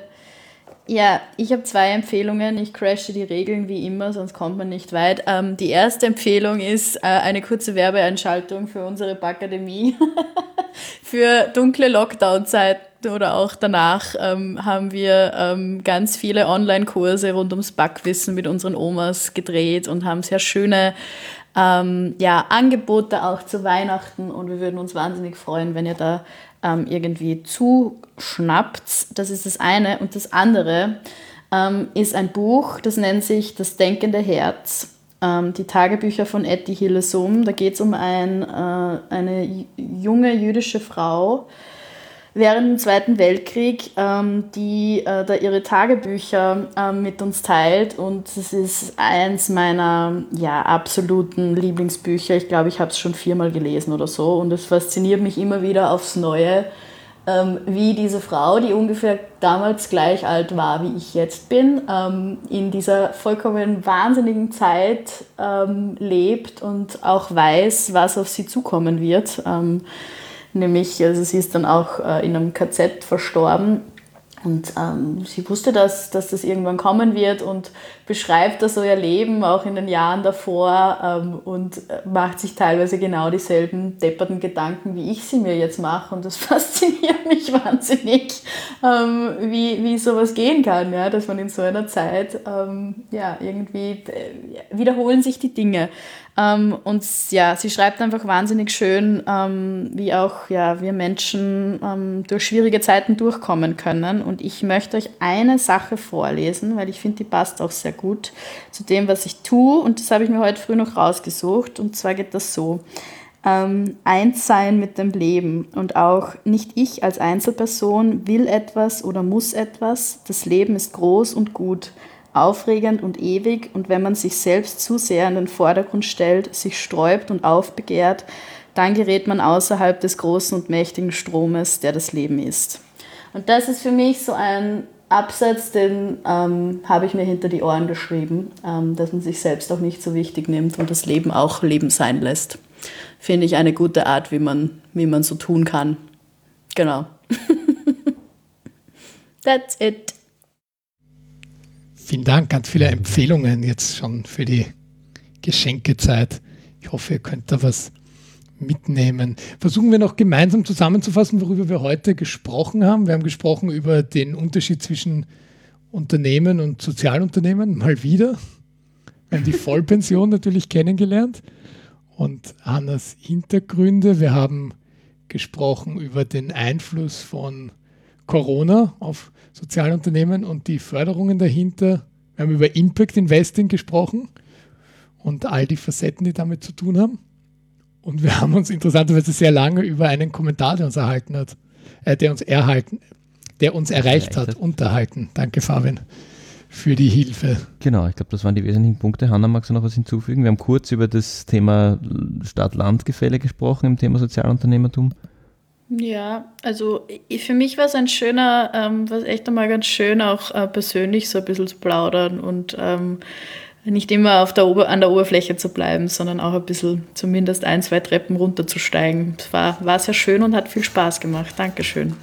S1: Ja, ich habe zwei Empfehlungen. Ich crashe die Regeln wie immer, sonst kommt man nicht weit. Ähm, die erste Empfehlung ist äh, eine kurze Werbeeinschaltung für unsere Bakademie. für dunkle Lockdown-Zeiten oder auch danach ähm, haben wir ähm, ganz viele Online-Kurse rund ums Backwissen mit unseren Omas gedreht und haben sehr schöne ähm, ja, Angebote auch zu Weihnachten und wir würden uns wahnsinnig freuen, wenn ihr da ähm, irgendwie zuschnappt. Das ist das eine. Und das andere ähm, ist ein Buch, das nennt sich Das Denkende Herz. Ähm, die Tagebücher von Etty Hillesum. Da geht es um ein, äh, eine junge jüdische Frau, während dem Zweiten Weltkrieg, ähm, die äh, da ihre Tagebücher äh, mit uns teilt. Und es ist eins meiner ja, absoluten Lieblingsbücher. Ich glaube, ich habe es schon viermal gelesen oder so. Und es fasziniert mich immer wieder aufs Neue, ähm, wie diese Frau, die ungefähr damals gleich alt war, wie ich jetzt bin, ähm, in dieser vollkommen wahnsinnigen Zeit ähm, lebt und auch weiß, was auf sie zukommen wird. Nämlich, also sie ist dann auch äh, in einem KZ verstorben und ähm, sie wusste, dass, dass das irgendwann kommen wird und beschreibt da so ihr Leben auch in den Jahren davor ähm, und äh, macht sich teilweise genau dieselben depperten Gedanken, wie ich sie mir jetzt mache. Und das fasziniert mich wahnsinnig, ähm, wie, wie sowas gehen kann, ja? dass man in so einer Zeit ähm, ja, irgendwie äh, wiederholen sich die Dinge. Ähm, und ja, sie schreibt einfach wahnsinnig schön, ähm, wie auch ja, wir Menschen ähm, durch schwierige Zeiten durchkommen können. Und ich möchte euch eine Sache vorlesen, weil ich finde, die passt auch sehr gut zu dem, was ich tue. Und das habe ich mir heute früh noch rausgesucht. Und zwar geht das so. Ähm, eins sein mit dem Leben und auch nicht ich als Einzelperson will etwas oder muss etwas. Das Leben ist groß und gut aufregend und ewig und wenn man sich selbst zu sehr in den Vordergrund stellt, sich sträubt und aufbegehrt, dann gerät man außerhalb des großen und mächtigen Stromes, der das Leben ist. Und das ist für mich so ein Absatz, den ähm, habe ich mir hinter die Ohren geschrieben, ähm, dass man sich selbst auch nicht so wichtig nimmt und das Leben auch Leben sein lässt. Finde ich eine gute Art, wie man, wie man so tun kann. Genau. That's it.
S3: Vielen Dank, ganz viele Empfehlungen jetzt schon für die Geschenkezeit. Ich hoffe, ihr könnt da was mitnehmen. Versuchen wir noch gemeinsam zusammenzufassen, worüber wir heute gesprochen haben. Wir haben gesprochen über den Unterschied zwischen Unternehmen und Sozialunternehmen, mal wieder. Wir haben die Vollpension natürlich kennengelernt und Hannas Hintergründe. Wir haben gesprochen über den Einfluss von Corona auf Sozialunternehmen und die Förderungen dahinter. Wir haben über Impact Investing gesprochen und all die Facetten, die damit zu tun haben. Und wir haben uns interessanterweise sehr lange über einen Kommentar, der uns erhalten hat, äh, der uns erhalten, der uns erreicht hat, unterhalten. Danke, Fabian, für die Hilfe.
S2: Genau, ich glaube, das waren die wesentlichen Punkte. Hanna, magst du noch was hinzufügen? Wir haben kurz über das Thema Stadt-Land-Gefälle gesprochen im Thema Sozialunternehmertum.
S1: Ja, also für mich war es ein schöner, ähm, was echt einmal ganz schön, auch äh, persönlich so ein bisschen zu plaudern und ähm, nicht immer auf der Ober an der Oberfläche zu bleiben, sondern auch ein bisschen zumindest ein, zwei Treppen runterzusteigen. Es war, war sehr schön und hat viel Spaß gemacht. Dankeschön.